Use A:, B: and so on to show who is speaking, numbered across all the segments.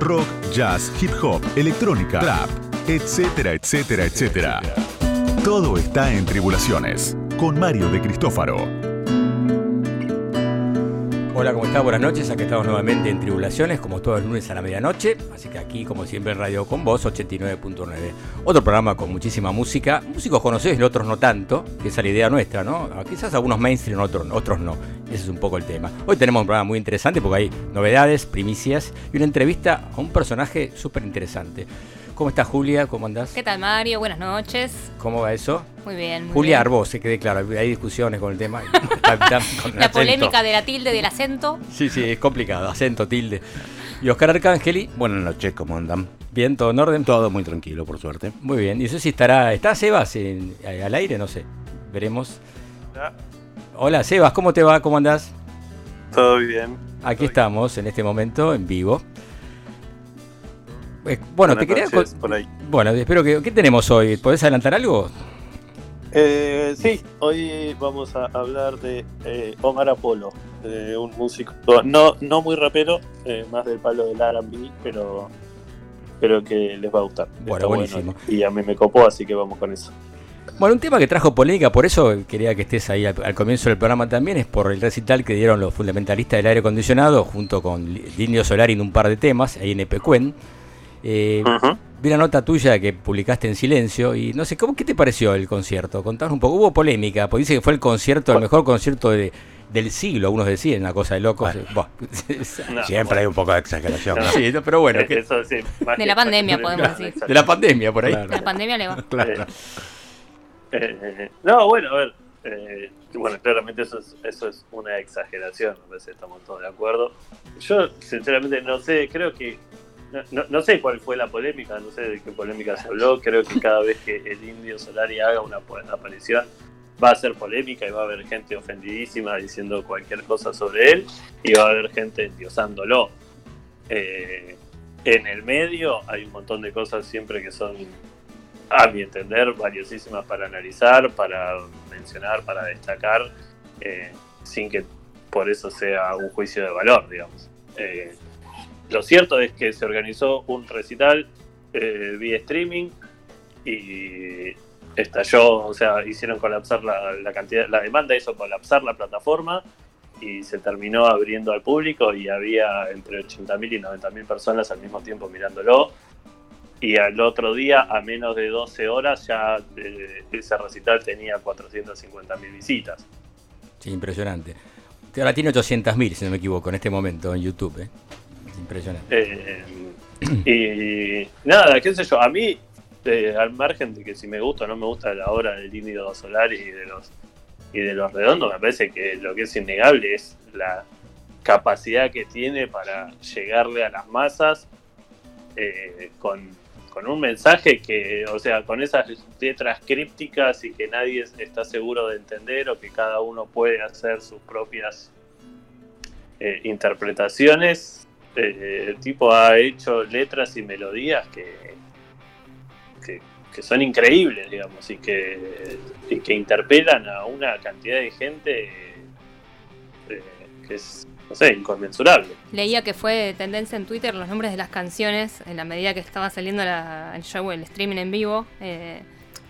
A: rock, jazz, hip hop, electrónica, rap, etcétera, etcétera, etcétera. Todo está en Tribulaciones, con Mario de Cristófaro.
B: Hola, ¿cómo está? Buenas noches. Aquí estamos nuevamente en Tribulaciones, como todos los lunes a la medianoche. Así que aquí, como siempre, en Radio Con Voz 89.9. Otro programa con muchísima música. Músicos conocidos y otros no tanto, que esa es la idea nuestra, ¿no? Quizás algunos mainstream, otros, otros no. Ese es un poco el tema. Hoy tenemos un programa muy interesante porque hay novedades, primicias y una entrevista a un personaje súper interesante. ¿Cómo estás, Julia? ¿Cómo andás?
C: ¿Qué tal, Mario? Buenas noches.
B: ¿Cómo va eso?
C: Muy bien. Muy
B: Julia
C: bien.
B: Arbós, se quede claro, hay discusiones con el tema.
C: Con la polémica de la tilde del acento.
B: Sí, sí, es complicado, acento, tilde. Y Oscar Arcángeli,
D: Buenas noches, ¿cómo andan?
B: bien, todo en orden.
D: Todo muy tranquilo, por suerte.
B: Muy bien, y eso sí estará. ¿Está Sebas en- al aire? No sé. Veremos. Hola, Sebas, ¿cómo te va? ¿Cómo andás?
E: Todo bien.
B: Aquí estamos en este momento en vivo. Eh, bueno, te quería.
E: noches,
B: con-
E: por ahí.
B: Bueno, espero que. ¿Qué tenemos hoy? ¿Podés adelantar algo?
E: Eh, sí, hoy vamos a hablar de eh, Omar Apolo, de un músico no, no muy rapero, eh, más del palo del R&B, pero, pero que les va a gustar.
B: Bueno,
E: Está
B: buenísimo.
E: y a mí me copó, así que vamos con eso.
B: Bueno, un tema que trajo polémica, por eso quería que estés ahí al, al comienzo del programa también, es por el recital que dieron los fundamentalistas del aire acondicionado junto con Lindio Solari en un par de temas, ahí en Epecuen. Eh. Vi una nota tuya que publicaste en silencio y no sé, ¿cómo, ¿qué te pareció el concierto? Contanos un poco. Hubo polémica, porque dice que fue el concierto, el mejor concierto de- del siglo, algunos decían, una cosa de locos.
E: No,
D: Siempre hay un poco de exageración. ¿no?
B: Sí, pero bueno,
E: Eh,
B: que-
E: Eso sí, más
C: De
E: que-
C: la pandemia, podemos
E: Claro,
C: decir.
B: de la pandemia por ahí.
D: Claro.
C: La pandemia le va.
D: Claro.
E: Eh, no, bueno, a ver. eh, bueno, claramente eso es, eso es una exageración, a veces estamos todos de acuerdo. Yo, sinceramente, no sé, creo que. No, no- sé cuál fue la polémica, no sé de qué polémica se habló. Creo que cada vez que el indio Solari haga una aparición va a ser polémica y va a haber gente ofendidísima diciendo cualquier cosa sobre él y va a haber gente endiosándolo. Eh, en el medio hay un montón de cosas siempre que son a mi entender, valiosísimas para analizar, para mencionar, para destacar, eh, sin que por eso sea un juicio de valor, digamos. Eh, lo cierto es que se organizó un recital eh, vía streaming y estalló, o sea, hicieron colapsar la, cantidad, la demanda hizo colapsar la plataforma y se terminó abriendo al público y había entre 80.000 y 90.000 personas al mismo tiempo mirándolo y al otro día, a menos de 12 horas, ya eh, ese recital tenía 450.000 visitas.
B: Sí, impresionante. Ahora tiene 800.000, si no me equivoco, en este momento en YouTube. ¿eh? Es impresionante.
E: Eh, y nada, qué sé yo, a mí, eh, al margen de que si me gusta o no me gusta la obra del Índigo Solar y de los y de los redondos, me parece que lo que es innegable es la capacidad que tiene para llegarle a las masas eh, con, con un mensaje que, o sea, con esas letras crípticas y que nadie está seguro de entender o que cada uno puede hacer sus propias eh, interpretaciones. Eh, el tipo ha hecho letras y melodías que, que, son increíbles, digamos, y que, y que interpelan a una cantidad de gente eh, que es, no sé, inconmensurable.
C: Leía que fue tendencia en Twitter los nombres de las canciones en la medida que estaba saliendo el show, el streaming en vivo. eh,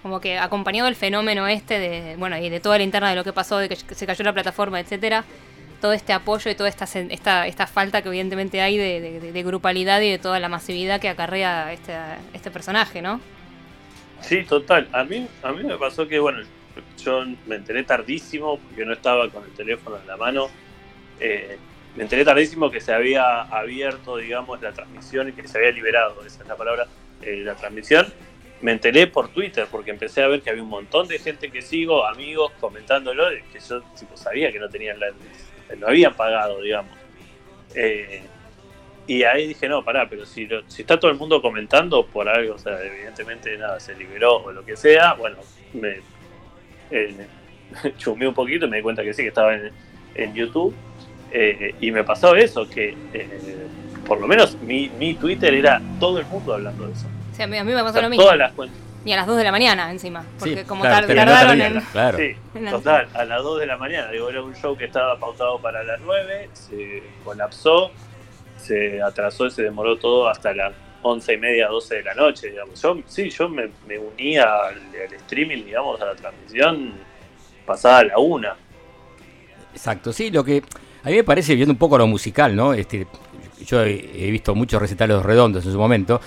C: como que acompañado del fenómeno este de, bueno, y de toda la interna de lo que pasó, de que se cayó la plataforma, etcétera, todo este apoyo y toda esta, esta, esta falta que evidentemente hay de, de- grupalidad y de toda la masividad que acarrea este, este personaje, ¿no?
E: Sí, total. A mí, a mí me pasó que, bueno, yo me enteré tardísimo porque no estaba con el teléfono en la mano. Eh, me enteré tardísimo que se había abierto, digamos, la transmisión y que se había liberado, esa es la palabra, eh, la transmisión. Me enteré por Twitter porque empecé a ver que había un montón de gente que sigo, amigos, comentándolo, que yo tipo, sabía que no tenían la, lo habían pagado, digamos. Eh, y ahí dije, no, pará, pero si, lo- si está todo el mundo comentando por algo, o sea, evidentemente nada, se liberó o lo que sea, bueno, me eh, chumé un poquito y me di cuenta que sí, que estaba en, en YouTube. Eh, y me pasó eso, que eh, por lo menos mi, mi Twitter era todo el mundo hablando de eso.
C: O sea, a mí, me
E: O
C: pasó
E: sea,
C: lo mismo.
E: todas las cuentas.
C: Y a las 2 de la mañana encima. Porque
B: Sí,
C: como
B: claro,
C: tardaron
B: tardía,
C: en...
B: Claro.
E: Sí, total, a las 2 de la mañana. Digo, era un show que estaba pautado para las 9, se colapsó. se atrasó y se demoró todo hasta las once y media, 12 de la noche, digamos. Yo, sí, yo me, me unía al, al streaming, digamos, a la transmisión pasada la una.
B: Exacto, sí, lo que a mí me parece, viendo un poco lo musical, ¿no? Este, yo he, he visto muchos recitales redondos en su momento,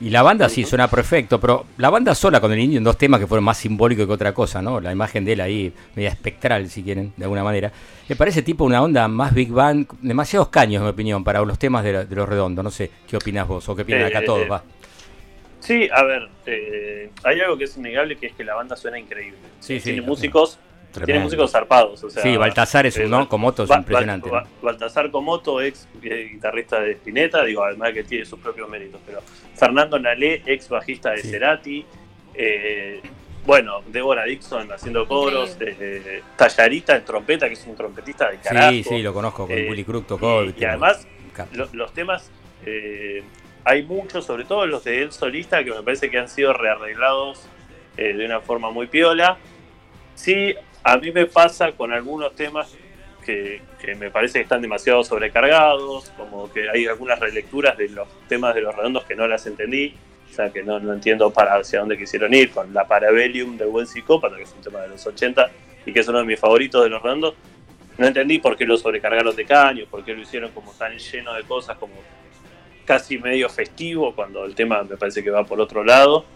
B: y la banda sí suena perfecto, pero la banda sola con el indio en dos temas que fueron más simbólicos que otra cosa, ¿no? La imagen de él ahí, media espectral, si quieren, de alguna manera. Me parece tipo una onda más Big Bang, demasiados caños, en mi opinión, para los temas de, la- de los redondos. No sé, ¿qué opinas vos? ¿O qué opinan acá
E: Eh,
B: todos?
E: eh,
B: va?
E: Sí, a ver, eh, hay algo que es innegable que es que la banda suena increíble.
B: Sí, sí.
E: tiene músicos,
D: Tremendo.
E: músicos zarpados. O sea,
B: sí, Baltasar es
E: eh,
B: un, ¿no?
E: Bal-
B: Comoto es
E: Ba-
B: impresionante.
E: Ba-
B: ¿no?
E: Baltasar Comoto, ex eh, guitarrista de Spinetta, digo, además que tiene sus propios méritos, pero Fernando Nalé, ex bajista de
B: Sí.
E: Cerati, eh, bueno, Débora Dixon haciendo coros, eh, Tallarita en trompeta, que es un trompetista de carajo.
B: Sí, sí, lo conozco, con
E: Eh,
B: Willy Crook tocó.
E: y- y
B: tiene-
E: además, Lo- los temas, eh, hay muchos, sobre todo los de él solista, que me parece que han sido rearreglados eh, de una forma muy piola. Sí, a mí me pasa con algunos temas que, me parece que están demasiado sobrecargados, como que hay algunas relecturas de los temas de los redondos que no las entendí, o sea que no, entiendo para hacia dónde quisieron ir, con la Parabellum de Buen Psicópata, que es un tema de los 80 y que es uno de mis favoritos de los redondos, no entendí por qué lo sobrecargaron de caños, por qué lo hicieron como tan lleno de cosas, como casi medio festivo, cuando el tema me parece que va por otro lado.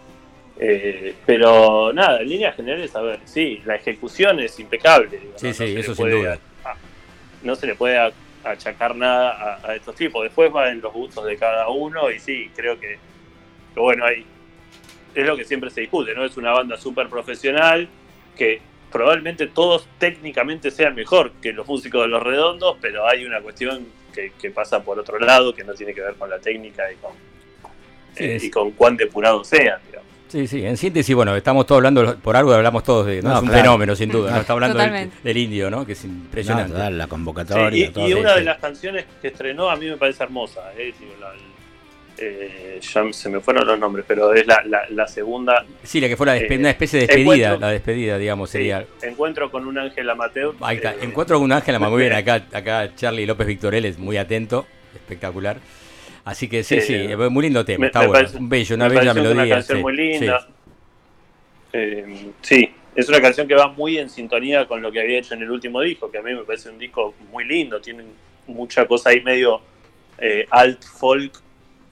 E: Eh, pero nada, en líneas generales, a ver, sí, la ejecución es impecable. digo,
B: Sí, sí,
E: le
B: eso sin duda.
E: a- no se le puede achacar nada a, a estos tipos. Después va en los gustos de cada uno y sí, creo que, que bueno, hay, es lo que siempre se discute, ¿no? Es una banda súper profesional que probablemente todos técnicamente sean mejor que los músicos de los redondos, pero hay una cuestión que, que pasa por otro lado que no tiene que ver con la técnica y con,
B: Sí,
E: eh, y con cuán depurados sean, digamos.
B: Sí, sí, en síntesis, bueno, estamos todos hablando, por algo hablamos todos de, ¿no?
D: No,
B: es un
D: claro.
B: fenómeno, sin duda, ¿no? Está hablando del, indio, ¿no? Que es
D: No,
B: impresionante.
D: total, la
E: Sí,
D: convocatoria,
E: y,
D: todo.
E: y una de las canciones que estrenó a mí me parece hermosa, eh, digo, la- eh, ya se me fueron los nombres, pero es la, la, la segunda,
B: Sí, la que fue la
E: Eh,
B: una especie de despedida,
E: encuentro-
B: la despedida, digamos,
E: sí,
B: sería.
E: Encuentro con un ángel amateur.
B: Ahí está,
E: eh,
B: encuentro con un ángel, muy bien, acá, acá Charlie López Victorel es muy atento, espectacular. Así que sí,
E: Eh,
B: sí, es muy lindo tema,
E: me-
B: está
E: me
B: bueno.
E: parece-
B: un bello, una
E: me
B: bella melodía.
E: Una canción
B: sí,
E: muy linda.
B: sí.
E: Eh, sí, es una canción que va muy en sintonía con lo que había hecho en el último disco, que a mí me parece un disco muy lindo, tiene mucha cosa ahí medio eh, alt folk,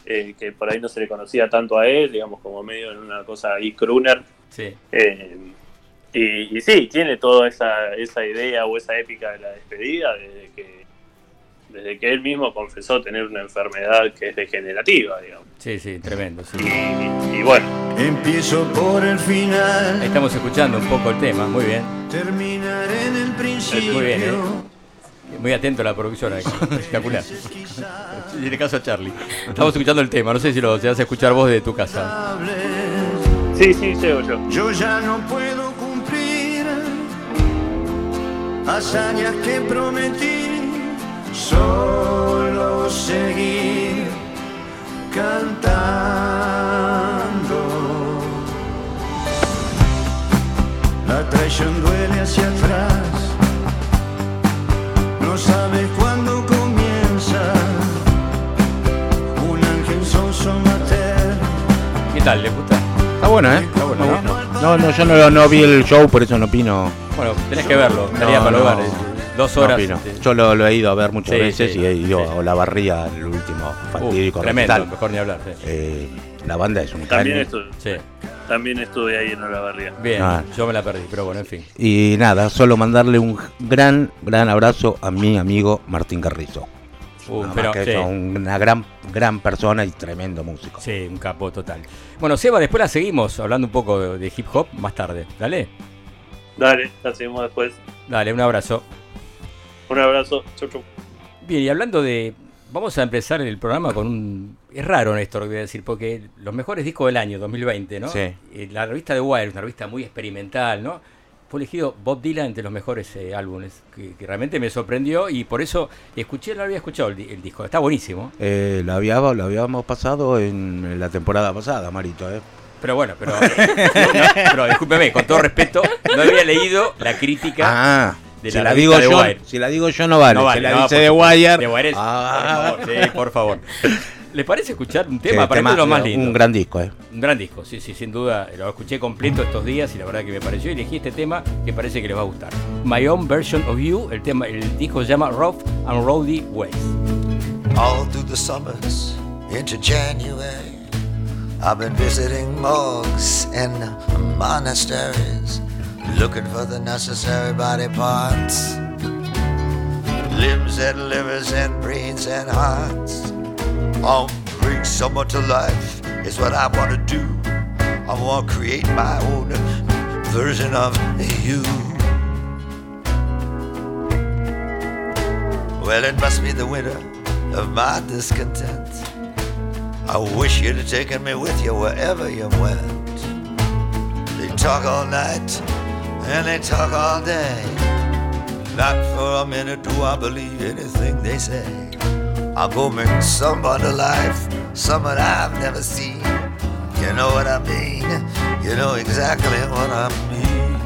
E: eh, que por ahí no se le conocía tanto a él, digamos, como medio en una cosa ahí crooner.
B: sí.
E: Eh, y, y sí, tiene toda esa, esa idea o esa épica de la despedida desde que, desde que él mismo confesó tener una enfermedad que es degenerativa, digamos.
B: Sí, sí, tremendo. sí.
E: Y, y bueno,
F: Empiezo por el
B: Ahí
F: final,
B: estamos escuchando un poco el tema, muy bien.
F: terminaré en el principio.
B: Muy bien, ¿eh? Muy atento a la productora, espectacular. Tiene caso a Charlie. Estamos escuchando el tema, no sé si lo vas a escuchar vos de tu casa.
E: sí, sí, llego yo.
F: Yo ya no puedo cumplir hazañas que prometí, solo seguir cantando. La traición duele hacia atrás, no sabe cuándo comienza. Un ángel sonso mater.
B: ¿Qué tal? ¿Le gusta?
D: Está bueno, ¿eh?
B: Está bueno, ¿no?
D: No, yo no, no vi el show, por eso no opino.
B: Bueno, tenés que verlo, estaría
D: No,
B: para
D: no.
B: Dos horas. este,
D: Yo lo, lo he ido a ver muchas
B: Sí,
D: veces
B: sí,
D: y he ido
B: sí.
D: a la barría el último
B: uh,
D: fatídico
B: tremendo,
D: recital.
B: mejor ni hablar. sí.
D: Eh, la banda es un
E: También, estuve,
B: Sí,
E: también estuve ahí en Olavarría.
B: bien,
D: Ah.
B: yo me la perdí, pero bueno, en fin.
D: Y nada, solo mandarle un gran, gran abrazo a mi amigo Martín Carrizo.
B: Uh, pero,
D: que
B: sí,
D: es una gran, gran persona y tremendo músico.
B: sí, un capo total. Bueno, Seba, después la seguimos hablando un poco de, de hip hop más tarde. Dale,
E: Dale, la seguimos después.
B: dale, un abrazo.
E: Un abrazo. Chau, chau.
B: Bien, y hablando de. Vamos a empezar el programa con un. Es raro, Néstor, lo que voy a decir, porque los mejores discos del año 2020, ¿no?
D: Sí.
B: Eh, La revista de Wire, una revista muy experimental, ¿no? Fue elegido Bob Dylan entre los mejores eh, álbumes, que, que realmente me sorprendió y por eso escuché, no había escuchado el disco. Está buenísimo.
D: Eh, lo, había- lo habíamos pasado en la temporada pasada, Marito. ¿eh?
B: Pero bueno, pero, no, pero discúlpeme, con todo respeto, no había leído la crítica
D: Ah,
B: de
D: Si la,
B: revista
D: digo
B: The
D: yo,
B: Wire.
D: si la digo yo no vale.
B: No vale,
D: si la
B: no,
D: dice de. Wire.
B: The Wire es-
D: ah,
B: por favor, sí, por favor. ¿Les parece escuchar un tema? Para mí
D: tema-
B: es lo más lindo.
D: Un gran disco, eh.
B: Un gran disco, sí, sí, sin duda. Lo escuché completo estos días y la verdad que me pareció. Y elegí este tema que parece que les va a gustar. My Own Version of You. El, tema, el disco se llama Rough and Rowdy Ways.
G: all through the summers into January. I've been visiting morgues and monasteries, looking for the necessary body parts, limbs and livers and brains and hearts. I'll bring someone to life is what I want to do. I want to create my own version of you. Well, it must be the winter of my discontent. I wish you'd have taken me with you wherever you went. They talk all night and they talk all day. Not for a minute do I believe anything they say. I'm gonna bring someone to life, someone I've never seen. You know what I mean? You know exactly what I mean.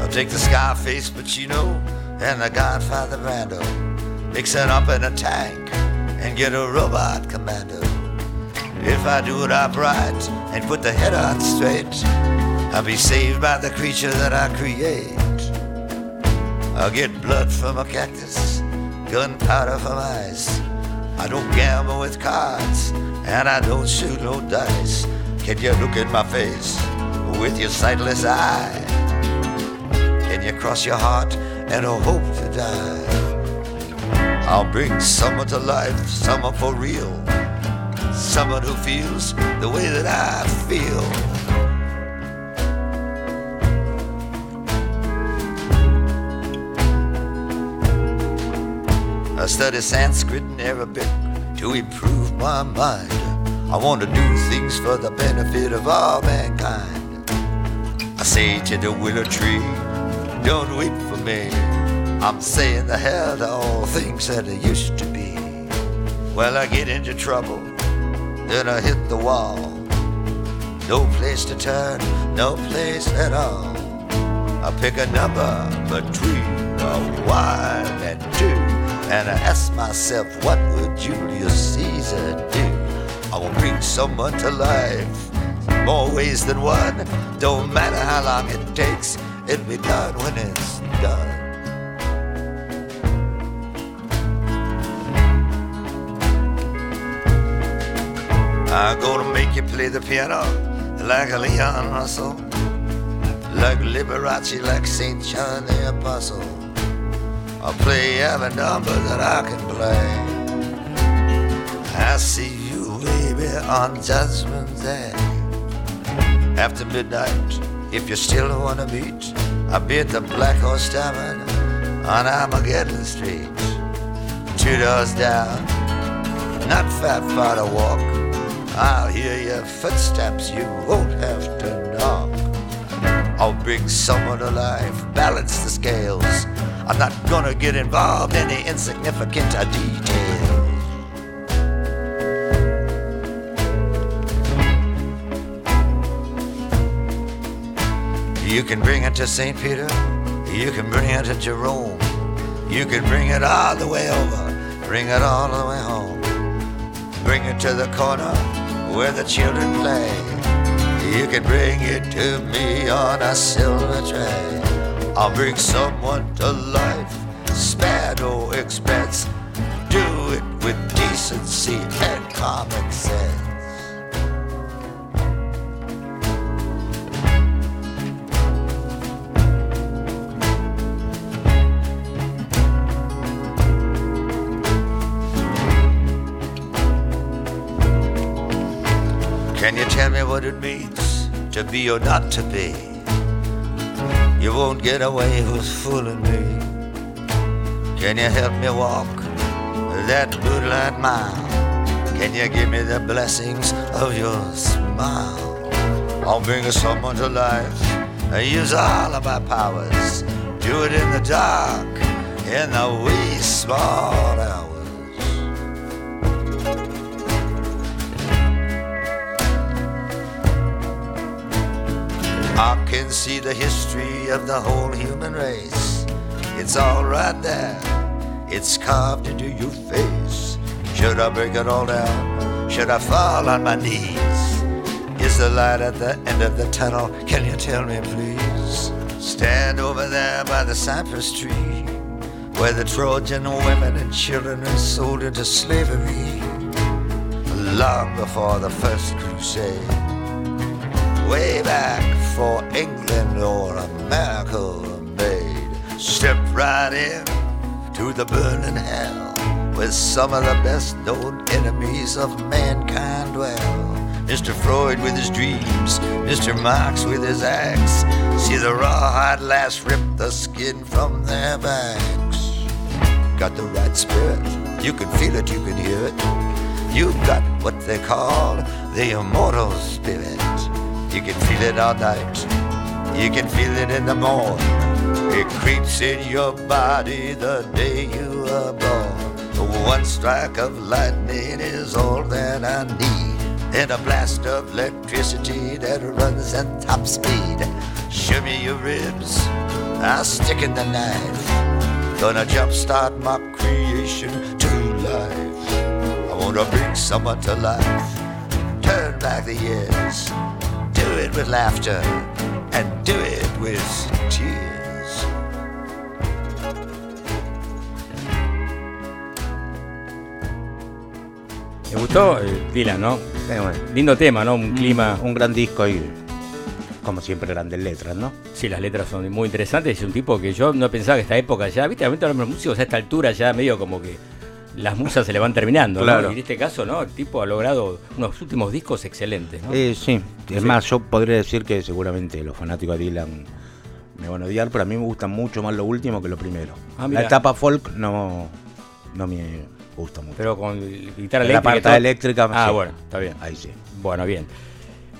G: I'll take the Scarface Pacino and the Godfather Brando, mix it up in a tank and get a robot commando. If I do it upright and put the head on straight, I'll be saved by the creature that I create. I'll get blood from a cactus, gunpowder from ice. I don't gamble with cards, and I don't shoot no dice. Can you look in my face with your sightless eye? Can you cross your heart and hope to die? I'll bring summer to life, summer for real, someone who feels the way that I feel. I study Sanskrit and Arabic to improve my mind. I want to do things for the benefit of all mankind. I say to the willow tree, don't weep for me. I'm saying the hell to all things that used to be. Well, I get into trouble, then I hit the wall. No place to turn, no place at all. I pick a number between a one and two, and I ask myself, what would Julius Caesar do? I will bring someone to life, more ways than one. Don't matter how long it takes, it'll be done when it's done. I'm gonna make you play the piano like a Leon Russell, like Liberace, like St. John the Apostle. I'll play every number that I can play. I see you, baby, on Judgment Day. After midnight, if you still wanna meet, I'll be at the Black Horse Tavern on Armageddon Street. Two doors down, not far far to walk. I'll hear your footsteps, you won't have to knock. I'll bring someone alive, balance the scales. I'm not gonna get involved in the insignificant details. You can bring it to St. Peter, you can bring it to Jerome, you can bring it all the way over, bring it all the way home. Bring it to the corner where the children play. You can bring it to me on a silver tray. I'll bring someone to life, spare no expense. Do it with decency and common sense. Be or not to be? You won't get away with fooling me. Can you help me walk that moonlight mile? Can you give me the blessings of your smile? I'll bring someone to life. I use all of my powers. Do it in the dark, in the wee small hours. I can see the history of the whole human race. It's all right there. It's carved into your face. Should I break it all down? Should I fall on my knees? Is the light at the end of the tunnel? Can you tell me, please? Stand over there by the cypress tree, where the Trojan women and children are sold into slavery, long before the first crusade. Way back for England or America made. Step right in to the burning hell, where some of the best known enemies of mankind dwell. Mr. Freud with his dreams, Mr. Marx with his axe. See the rawhide lass rip the skin from their backs. Got the right spirit, you can feel it, you can hear it. You've got what they call the immortal spirit. You can feel it all night, you can feel it in the morn. It creeps in your body the day you are born. One strike of lightning is all that I need and a blast of electricity that runs at top speed. Show me your ribs, I'll stick in the knife. Gonna jumpstart my creation to life. I wanna bring someone to life. Turn back the years, it with laughter, and do it with tears.
B: ¿Te gustó eh, Dylan, no?
D: Eh, bueno,
B: Lindo tema, ¿no? Un clima.
D: un gran disco y como siempre grandes letras, ¿no?
B: Sí, las letras son muy interesantes. Es un tipo que yo no pensaba que esta época ya, viste, ahorita los músicos a esta altura ya medio como que las musas se le van terminando, ¿no?
D: Claro.
B: Y en este caso, ¿no? El tipo ha logrado unos últimos discos excelentes, ¿no?
D: Eh, sí, es
B: Sí.
D: más, yo podría decir que seguramente los fanáticos de Dylan me van a odiar, pero a mí me gusta mucho más lo último que lo primero.
B: Ah,
D: la etapa folk no, no me gusta mucho.
B: Pero con guitarra
D: la
B: eléctrica. y
D: parte eléctrica,
B: Ah,
D: sí.
B: bueno, está bien.
D: Ahí sí.
B: Bueno, bien.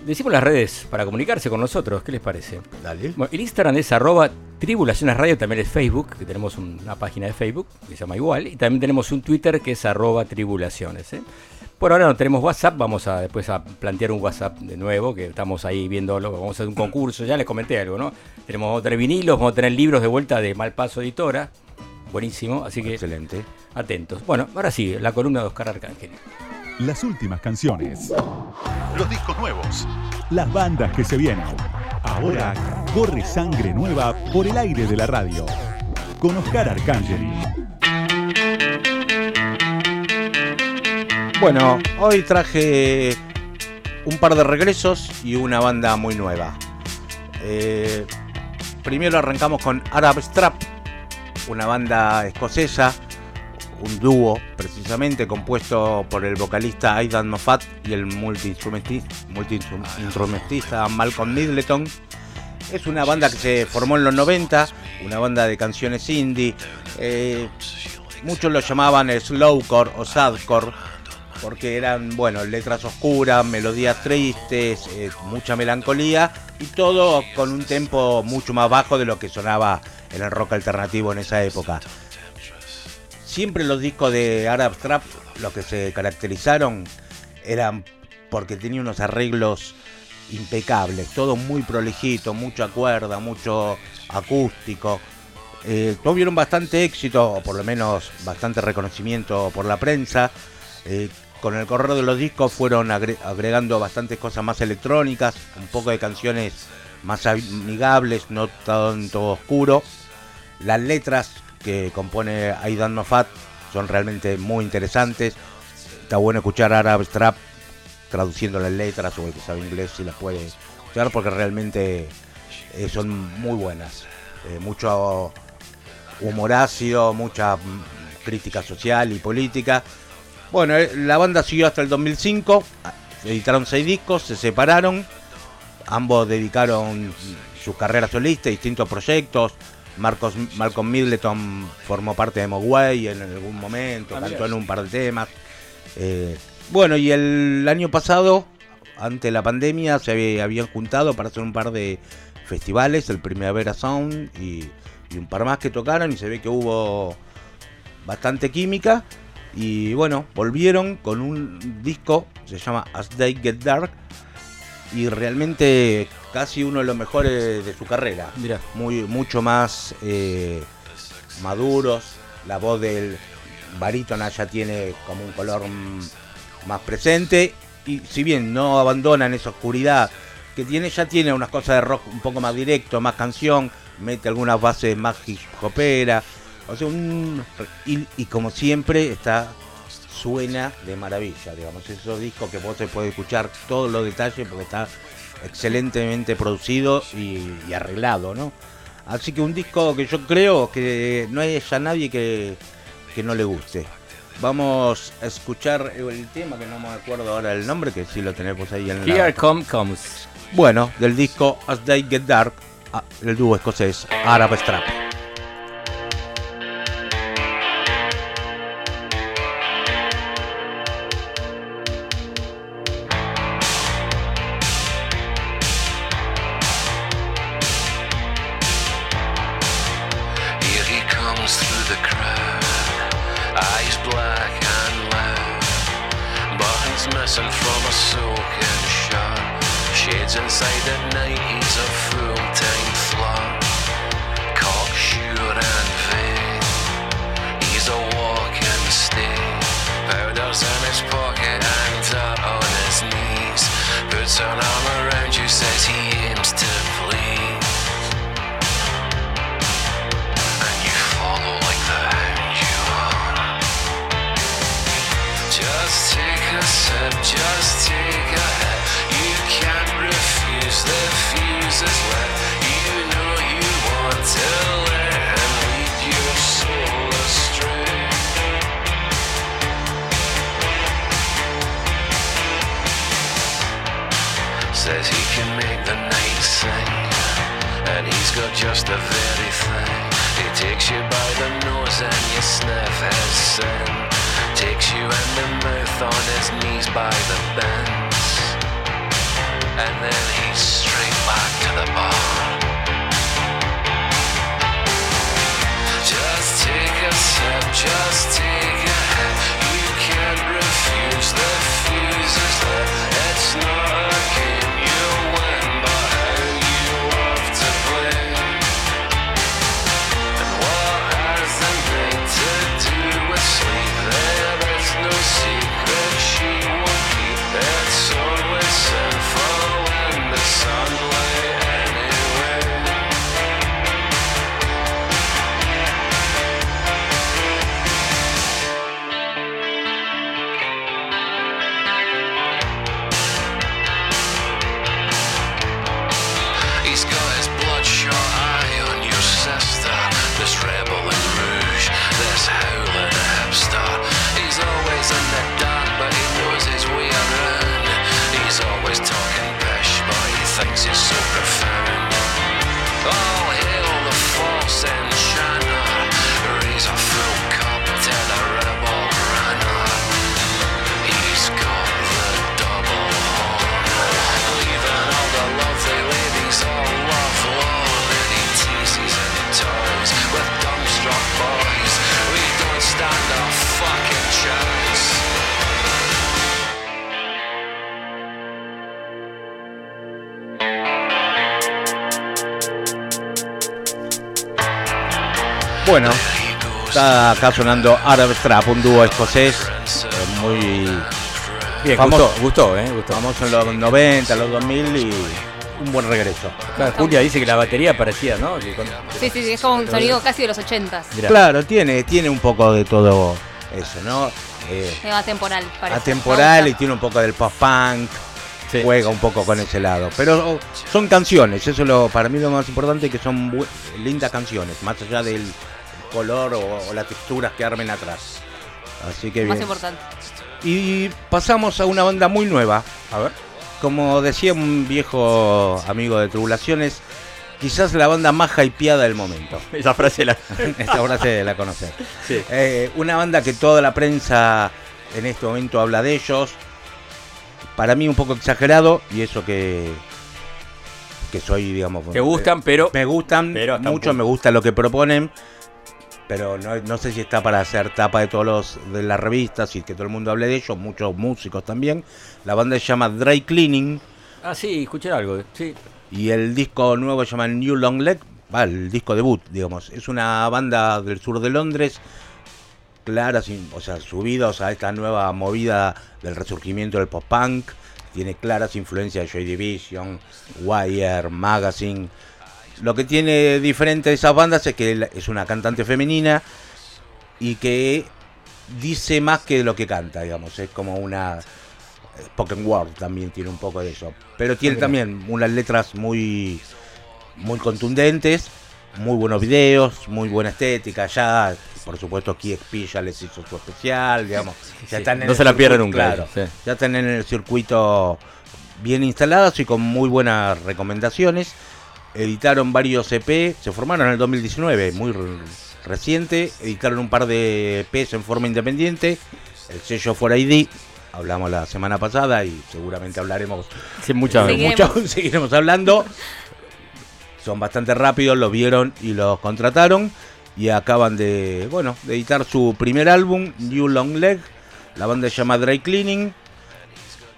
B: Decimos las redes para comunicarse con nosotros, ¿qué les parece?
D: Dale.
B: Bueno, el Instagram es arroba tribulaciones radio, también es Facebook, que tenemos un- una página de Facebook que se llama igual, y también tenemos un Twitter que es arroba tribulaciones. ¿eh? Por ahora no tenemos WhatsApp, vamos a después a plantear un WhatsApp de nuevo, que estamos ahí viéndolo, vamos a hacer un concurso, ya les comenté algo, ¿no? Tenemos vamos a tener vinilos, vamos a tener libros de vuelta de Malpaso Editora, buenísimo, así que
D: Excelente.
B: atentos. Bueno, ahora sí, la columna de Oscar Arcángel.
A: Las últimas canciones. Los discos nuevos. Las bandas que se vienen. Ahora corre sangre nueva por el aire de la radio. Con Oscar Arcangeli.
D: Bueno, hoy traje un par de regresos y una banda muy nueva. Eh, primero arrancamos con Arab Strap, una banda escocesa, un dúo precisamente compuesto por el vocalista Aidan Moffat y el multiinstrumenti- multiinstrumentista Malcolm Middleton. Es una banda que se formó en los 90, una banda de canciones indie. eh, muchos lo llamaban slowcore o sadcore porque eran, bueno, letras oscuras, melodías tristes, eh, mucha melancolía y todo con un tempo mucho más bajo de lo que sonaba en el rock alternativo en esa época. Siempre los discos de Arab Strap, los que se caracterizaron, eran porque tenía unos arreglos impecables, todo muy prolijito, mucha cuerda, mucho acústico. Eh, tuvieron bastante éxito, o por lo menos bastante reconocimiento por la prensa. Eh, con el correr de los discos fueron agre- agregando bastantes cosas más electrónicas, un poco de canciones más amigables, no tanto oscuro. Las letras que compone Aidan Moffat son realmente muy interesantes. Está bueno escuchar Arab Strap traduciendo las letras o el que sabe inglés si las puede escuchar porque realmente eh, son muy buenas. Eh, mucho humor ácido, mucha crítica social y política. Bueno, eh, la banda siguió hasta el 2005, ah, editaron seis discos, se separaron, ambos dedicaron sus carreras solistas, distintos proyectos. Marcos, Malcolm Middleton formó parte de Mogwai en algún momento,
B: Ah,
D: cantó en un par de temas. Eh, bueno, y el año pasado, ante la pandemia, se había- habían juntado para hacer un par de festivales, el Primavera Sound y, y un par más que tocaron y se ve que hubo bastante química. Y bueno, volvieron con un disco, se llama As They Get Dark. Y realmente
H: casi uno de los mejores de su carrera.
B: Mira.
H: Muy, mucho más eh, maduros. La voz del barítona ya tiene como un color más presente. Y si bien no abandonan esa oscuridad que tiene, ya tiene unas cosas de rock un poco más directo, más canción, mete algunas bases más hip hopera. O sea, un, y, y como siempre está suena de maravilla, digamos, esos discos que vos te puedes escuchar todos los detalles porque está excelentemente producido y, y arreglado, ¿no? Así que un disco que yo creo que no hay ya nadie que, que no le guste. Vamos a escuchar el tema que no me acuerdo ahora el nombre, que sí lo tenemos ahí en la...
B: Here Come Comes.
H: Bueno, del disco As They Get Dark, ah, el dúo escocés Arab Strap. Acá sonando Arab Strap, un dúo escocés eh, muy
B: Bien,
H: Vamos.
B: gustó, gustó, ¿eh? Gustó.
H: famoso en los 90, los 2000 y un buen regreso.
B: Claro, Julia dice que la batería parecía, ¿no? Que con-
C: Sí, sí, sí, es como un sonido casi de los 80s.
B: Mirá.
H: Claro, tiene, tiene un poco de todo eso, ¿no? Eh,
C: atemporal, parece.
H: atemporal y tiene un poco del post-punk,
B: Sí.
H: juega un poco con ese lado. Pero oh, son canciones, eso es lo, para mí lo más importante, que son lindas canciones, más allá del color o, o las texturas que armen atrás. Así que
C: Más
H: bien.
C: importante.
H: Y pasamos a una banda muy nueva.
B: A ver.
H: Como decía un viejo amigo de Tribulaciones, quizás la banda más hypeada del momento.
B: Esa frase la.
H: Esta hora se la conocer.
B: Sí.
H: Eh, una banda que toda la prensa en este momento habla de ellos. Para mí un poco exagerado y eso que que soy, digamos,
B: Te gustan, pero.
H: me gustan
B: Pero
H: mucho, me gusta lo que proponen, pero no, no sé si está para hacer tapa de todos los de las revistas y que todo el mundo hable de ellos, muchos músicos también. La banda se llama Dry Cleaning
B: Ah, sí, escuché algo. Sí.
D: Y el disco nuevo se llama New Long Leg, va, el disco debut, digamos. Es una banda del sur de Londres, clara, sin- o sea, subidos a esta nueva movida del resurgimiento del pop-punk. Tiene claras influencias de Joy Division, Wire, Magazine. Lo que tiene diferente de esas bandas es que es una cantante femenina y que dice más que lo que canta, digamos. Es como una eh, spoken word también tiene un poco de eso. Pero tiene también unas letras muy muy contundentes, muy buenos videos, muy buena estética. Ya, por supuesto, KXP ya les hizo su especial, digamos. Ya
B: Sí,
D: están en
B: no se la pierden nunca,
D: Claro,
B: sí.
D: ya están en el circuito bien instalados y con muy buenas recomendaciones. Editaron varios EP, se formaron en el 2019, muy re- reciente. Editaron un par de EPs en forma independiente. El sello For ID, hablamos la semana pasada y seguramente hablaremos
B: Sí, muchas
C: Seguiremos.
D: mucho, seguiremos hablando. Son bastante rápidos, lo vieron y los contrataron. Y acaban de, bueno, de editar su primer álbum, New Long Leg. La banda se llama Dry Cleaning.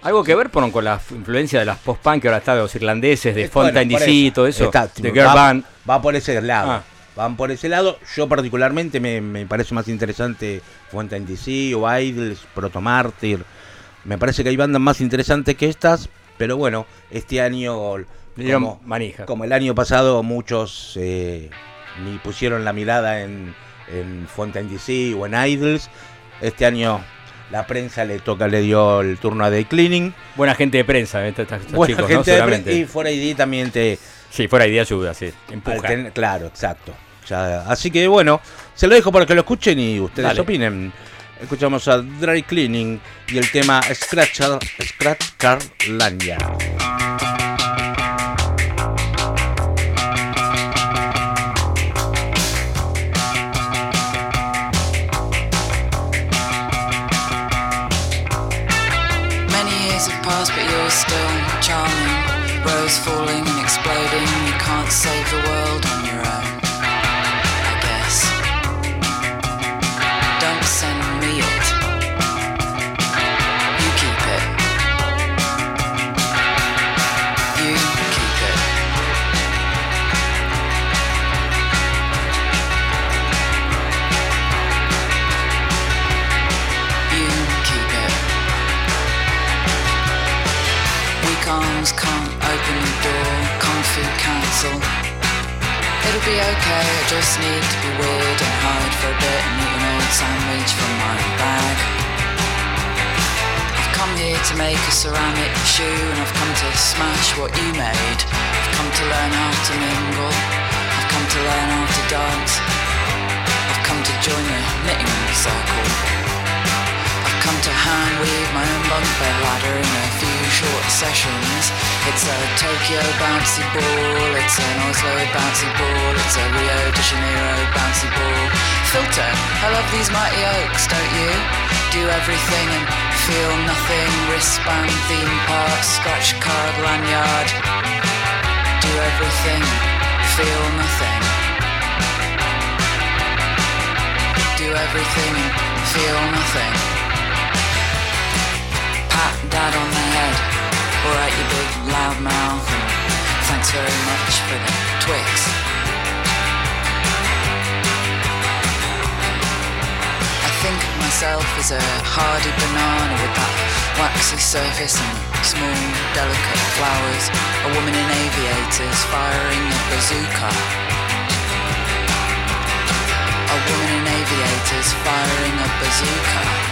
B: ¿Algo que ver con la influencia de las post-punk que ahora está de los irlandeses, de
D: Eh, bueno,
B: Fontaine
D: por
B: DC y todo eso?
D: Está,
B: de
D: va,
B: Girl Band.
D: va por ese lado.
B: Ah.
D: Van por ese lado. Yo particularmente me, me parece más interesante Fontaine DC o Idols, Proto Martyr. Me parece que hay bandas más interesantes que estas. Pero bueno, este año, como,
B: manija.
D: como el año pasado, muchos eh, ni pusieron la mirada en, en Fontaine DC o en Idols. Este año la prensa le toca, le dio el turno a The Cleaning.
B: Buena gente de prensa, ¿eh? estos, estos
D: Buena
B: chicos, ¿no?
D: gente de pre-
B: Seguramente.
D: y fuera ID también te,
B: Sí, fuera idea ayuda, sí. Empuja.
D: ten- claro, exacto. Ya, así que bueno, se lo dejo para que lo escuchen y ustedes
B: Dale.
D: opinen. Escuchamos a Dry Cleaning y el tema Scratch, Scratch Car Lanyard.
I: Falling and exploding. You can't save the It'll be okay. I just need to be weird and hide for a bit and eat an old sandwich from my bag. I've come here to make a ceramic shoe and I've come to smash what you made. I've come to learn how to mingle. I've come to learn how to dance. I've come to join the knitting circle. Come to hand weave my own bunk bed ladder in a few short sessions. It's a Tokyo bouncy ball, it's an Oslo bouncy ball, it's a Rio de Janeiro bouncy ball. Filter, I love these mighty oaks, don't you? Do everything and feel nothing. Wristband, theme park, scratch card, lanyard. Do everything, feel nothing. Do everything and feel nothing. Pat dad on the head. Alright, you big loud mouth. Thanks very much for the Twix. I think of myself as a hardy banana with that waxy surface and small, delicate flowers. A woman in aviators firing a bazooka. A woman in aviators firing a bazooka.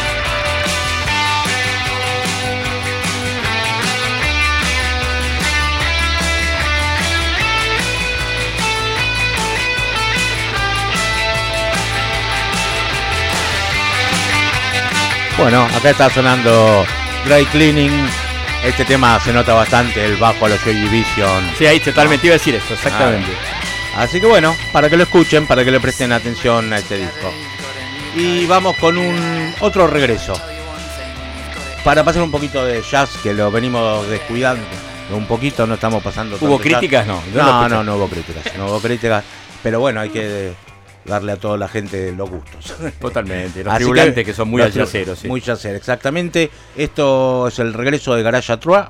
D: Bueno, acá está sonando Dry Cleaning. Este tema se nota bastante, el bajo a los Joy Division.
B: Sí, ahí totalmente iba a decir eso, exactamente.
D: Así que bueno, para que lo escuchen, para que le presten atención a este disco. Y vamos con un otro regreso. Para pasar un poquito de jazz, que lo venimos descuidando un poquito, no estamos pasando
B: ¿Hubo
D: tanto jazz.
B: críticas? No,
D: No,
B: no
D: no, hubo críticas. No hubo críticas. Pero bueno, hay que darle a toda la gente los gustos.
B: Totalmente. Los tribulantes que, son muy yaceros, sí.
D: Muy yaceros, exactamente. Esto es el regreso de Garage à Trois,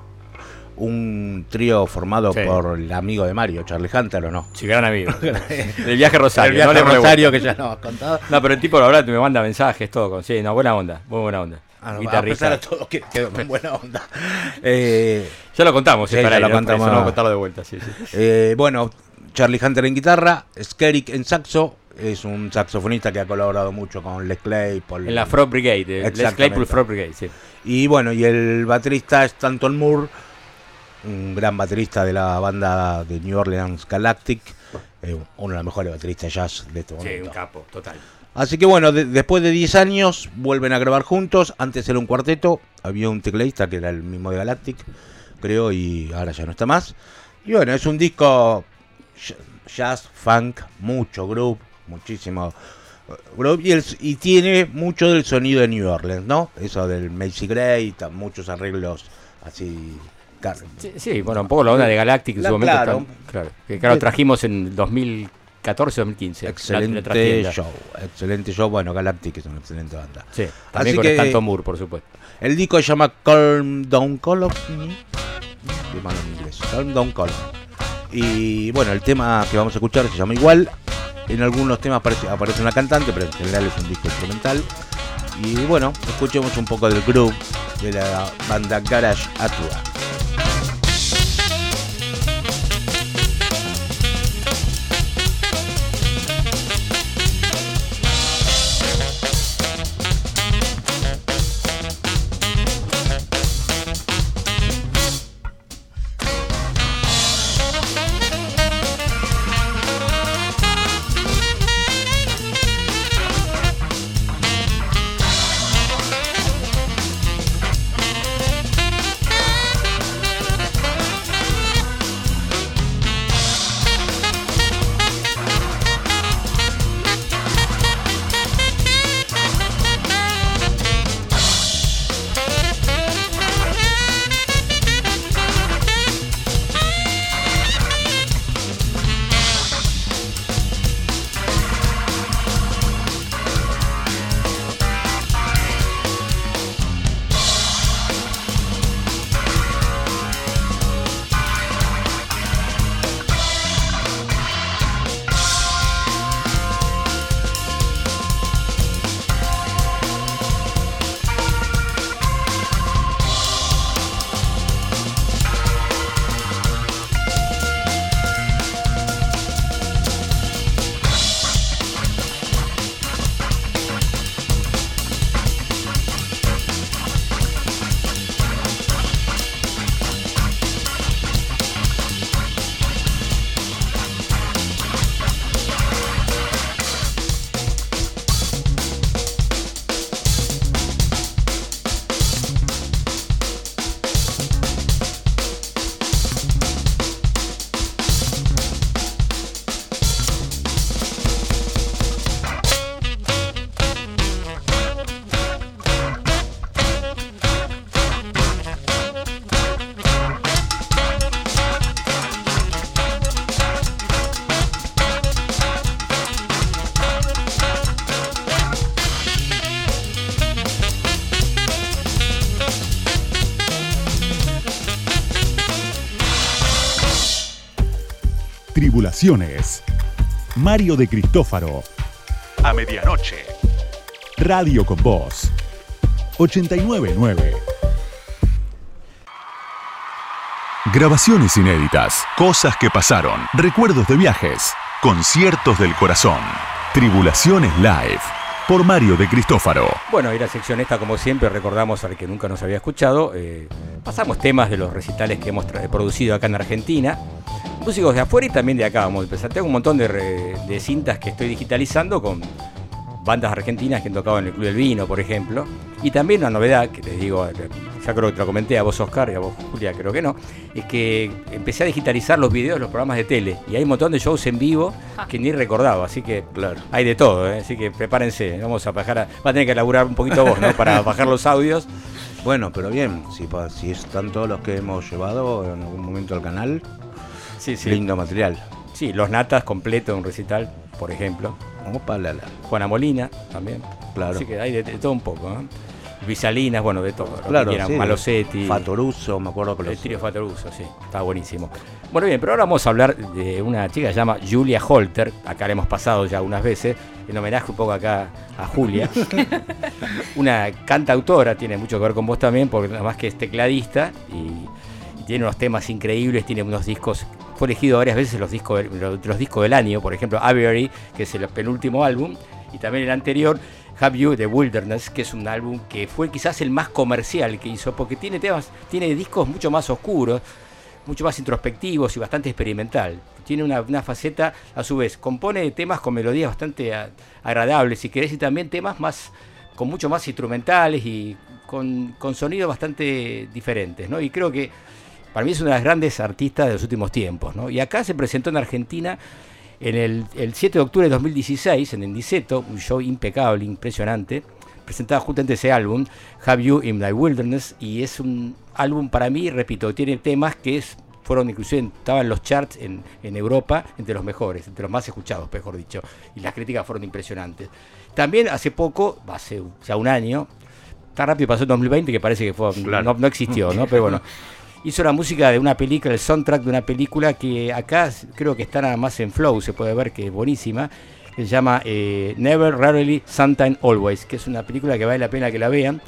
D: un trío formado
B: Sí.
D: por el amigo de Mario, Charlie Hunter, ¿o no?
B: Sí, gran amigo. Del viaje a Rosario.
D: El viaje
B: no
D: a Rosario, que ya nos has contado.
B: No, pero el tipo, la verdad, me manda mensajes, todo. Con, sí, no, buena onda. Muy buena onda.
D: Ah, no, a pesar de todo, que quedó con buena onda. Eh,
B: Ya lo contamos,
D: Sí,
B: para
D: ya lo
B: ir, ¿no?
D: contamos.
B: Eso no vamos a contarlo de vuelta, sí, sí.
D: eh, bueno, Charlie Hunter en guitarra, Skerik en saxo, es un saxofonista que ha colaborado mucho con Les Claypool.
B: En la Frog Brigade, Les. Claypool Frog Brigade, sí.
D: Y bueno, y el baterista es Stanton Moore, un gran baterista de la banda de New Orleans Galactic, eh, uno de los mejores bateristas de jazz de este
B: Sí,
D: momento.
B: un capo, total.
D: Así que bueno, de- después de 10 años vuelven a grabar juntos. Antes era un cuarteto, había un tecladista que era el mismo de Galactic, creo, y ahora ya no está más. Y bueno, es un disco jazz, funk, mucho groove, muchísimo eh, groove, y, el- y tiene mucho del sonido de New Orleans, ¿no? Eso del Macy Gray, muchos arreglos así.
B: Sí, sí, bueno, un poco la onda de Galactic en
D: La-
B: su momento.
D: claro.
B: tan- claro. Que claro, trajimos en 2014-2015.
D: Excelente show, excelente show. Bueno, Galactic es una excelente banda.
B: Sí,
D: Así
B: también con
D: que-
B: Stanton Moore, por supuesto.
D: El disco se llama Calm Down Column. En inglés. Calm Down Column. Y bueno, el tema que vamos a escuchar se llama igual. En algunos temas aparece, aparece una cantante, pero en general es un disco instrumental. Y bueno, escuchemos un poco del groove de la banda Garage Atua.
A: Mario de Cristófaro. A medianoche. Radio con Voz. 899. Grabaciones inéditas, cosas que pasaron, recuerdos de viajes, conciertos del corazón. Tribulaciones Live. por Mario de Cristófaro.
B: Bueno, y la sección esta, como siempre, recordamos al que nunca nos había escuchado. eh, pasamos temas de los recitales que hemos producido acá en Argentina. Músicos de afuera y también de acá. Vamos a empezar. Tengo un montón de, re- de cintas que estoy digitalizando con bandas argentinas que han tocado en el Club del Vino, por ejemplo. Y también una novedad que te digo, eh, ya creo que te lo comenté a vos, Oscar, y a vos, Julia, creo que no, es que empecé a digitalizar los videos de los programas de tele. Y hay un montón de shows en vivo que ni recordaba, así que
D: Claro.
B: hay de todo, ¿eh? así que prepárense. Vamos a bajar, a, va a tener que elaborar un poquito vos, ¿no? Para bajar los audios.
D: Bueno, pero bien, si, si están todos los que hemos llevado en algún momento al canal,
B: Sí, sí.
D: lindo material.
B: Sí, los natas completo un recital, por ejemplo.
D: Opa, la, la.
B: Juana Molina también.
D: Claro.
B: Así que hay de, de todo un poco, ¿no? Luis Salinas, bueno, de todo. lo
D: Claro, sí.
B: Malosetti.
D: Fatoruso, me acuerdo que
B: El
D: los...
B: trío Fatoruso, sí, está buenísimo. Bueno, bien, pero ahora vamos a hablar de una chica que se llama Julia Holter. Acá la hemos pasado ya unas veces, en homenaje un poco acá a Julia. una cantautora, tiene mucho que ver con vos también, porque nada más que es tecladista y tiene unos temas increíbles, tiene unos discos. Fue elegido varias veces los discos, los, discos del año, por ejemplo, Aviary, que es el penúltimo álbum, y también el anterior, Have You the Wilderness, que es un álbum que fue quizás el más comercial que hizo, porque tiene temas, tiene discos mucho más oscuros, mucho más introspectivos y bastante experimental. Tiene una, una faceta, a su vez, compone temas con melodías bastante agradables, si querés, y también temas más con mucho más instrumentales y con, con sonidos bastante diferentes, ¿no? Y creo que para mí es una de las grandes artistas de los últimos tiempos, ¿no? Y acá se presentó en Argentina en el, el 7 de octubre de 2016 en Endiceto, un show impecable, impresionante. Presentaba justamente ese álbum, Have You in My Wilderness, y es un álbum para mí, repito, tiene temas que es, fueron inclusive, estaban en los charts en, en Europa entre los mejores, entre los más escuchados, mejor dicho, y las críticas fueron impresionantes. También hace poco, hace ya un año, tan rápido pasó el 2020 que parece que fue,
D: Claro.
B: no, no existió, ¿no? Pero bueno, hizo la música de una película, el soundtrack de una película que acá creo que está nada más en flow, se puede ver que es buenísima, que se llama eh, Never, Rarely, Sometime, Always, que es una película que vale la pena que la vean,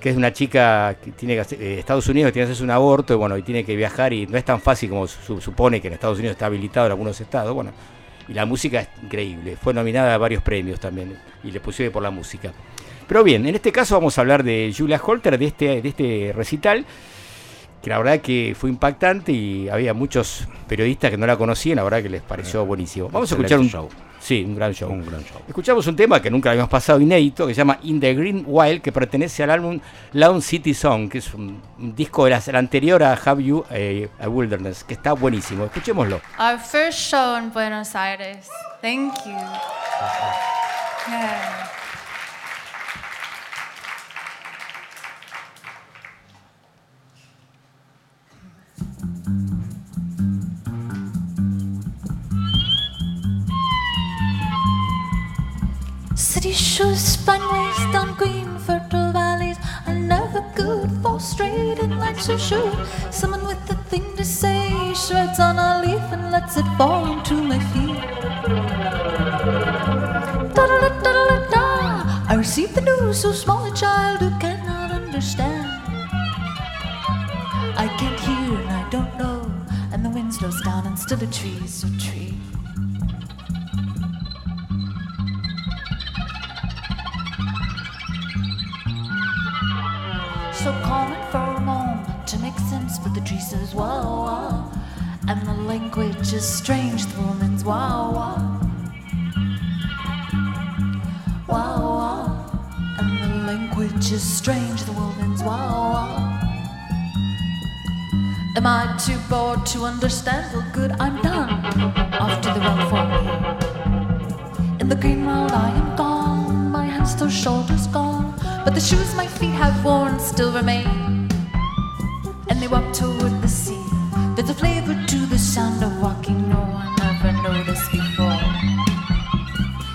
B: que es una chica que tiene que hacer, eh, Estados Unidos tiene que hacerse un aborto y bueno, y tiene que viajar y no es tan fácil como su- supone que en Estados Unidos está habilitado en algunos estados, bueno, y la música es increíble, fue nominada a varios premios también y le pusieron por la música. Pero bien, en este caso vamos a hablar de Julia Holter, de este, de este recital, que la verdad que fue impactante y había muchos periodistas que no la conocían, la verdad que les pareció buenísimo. Vamos a escuchar un
D: show.
B: Sí, un gran show.
D: Un gran show.
B: Escuchamos un tema que nunca habíamos pasado inédito, que se llama In the Green Wild, que pertenece al álbum Lawn City Song, que es un, un disco de la, anterior a Have You eh, a Wilderness, que está buenísimo. Escuchémoslo.
J: Our first show in Buenos Aires. Thank you. Yeah. Shoes, spine down green, fertile valleys are never good for straight and lines of shoe. Someone with a thing to say shreds on a leaf and lets it fall into my feet. Da-da-da-da-da-da. I received the news so small a child who cannot understand. I can't hear and I don't know, and the wind slows down and still the trees are trees. Sense, but the tree says wow wow, uh, and the language is strange. The woman's wow uh, wow, wow wow, and the language is strange. The woman's wow wow. Am I too bored to understand? Well, good, I'm done. Off to the well for me. In the green world, I am gone. My hands to shoulders gone. But the shoes my feet have worn still remain. And they walk toward the sea. There's a flavor to the sound of walking no one ever noticed before.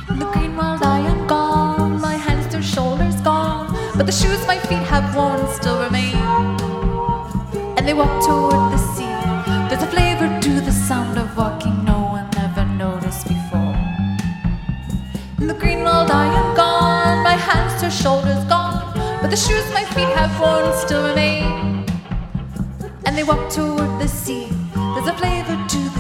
J: In the green world, I am gone. My hands to shoulders gone. But the shoes my feet have worn still remain and they walk toward the sea. There's a flavor to the sound of walking no one ever noticed before. In the green world, I am gone, my hands to shoulders gone, but the shoes my feet have worn still remain. And they walk toward the sea. There's a flavor to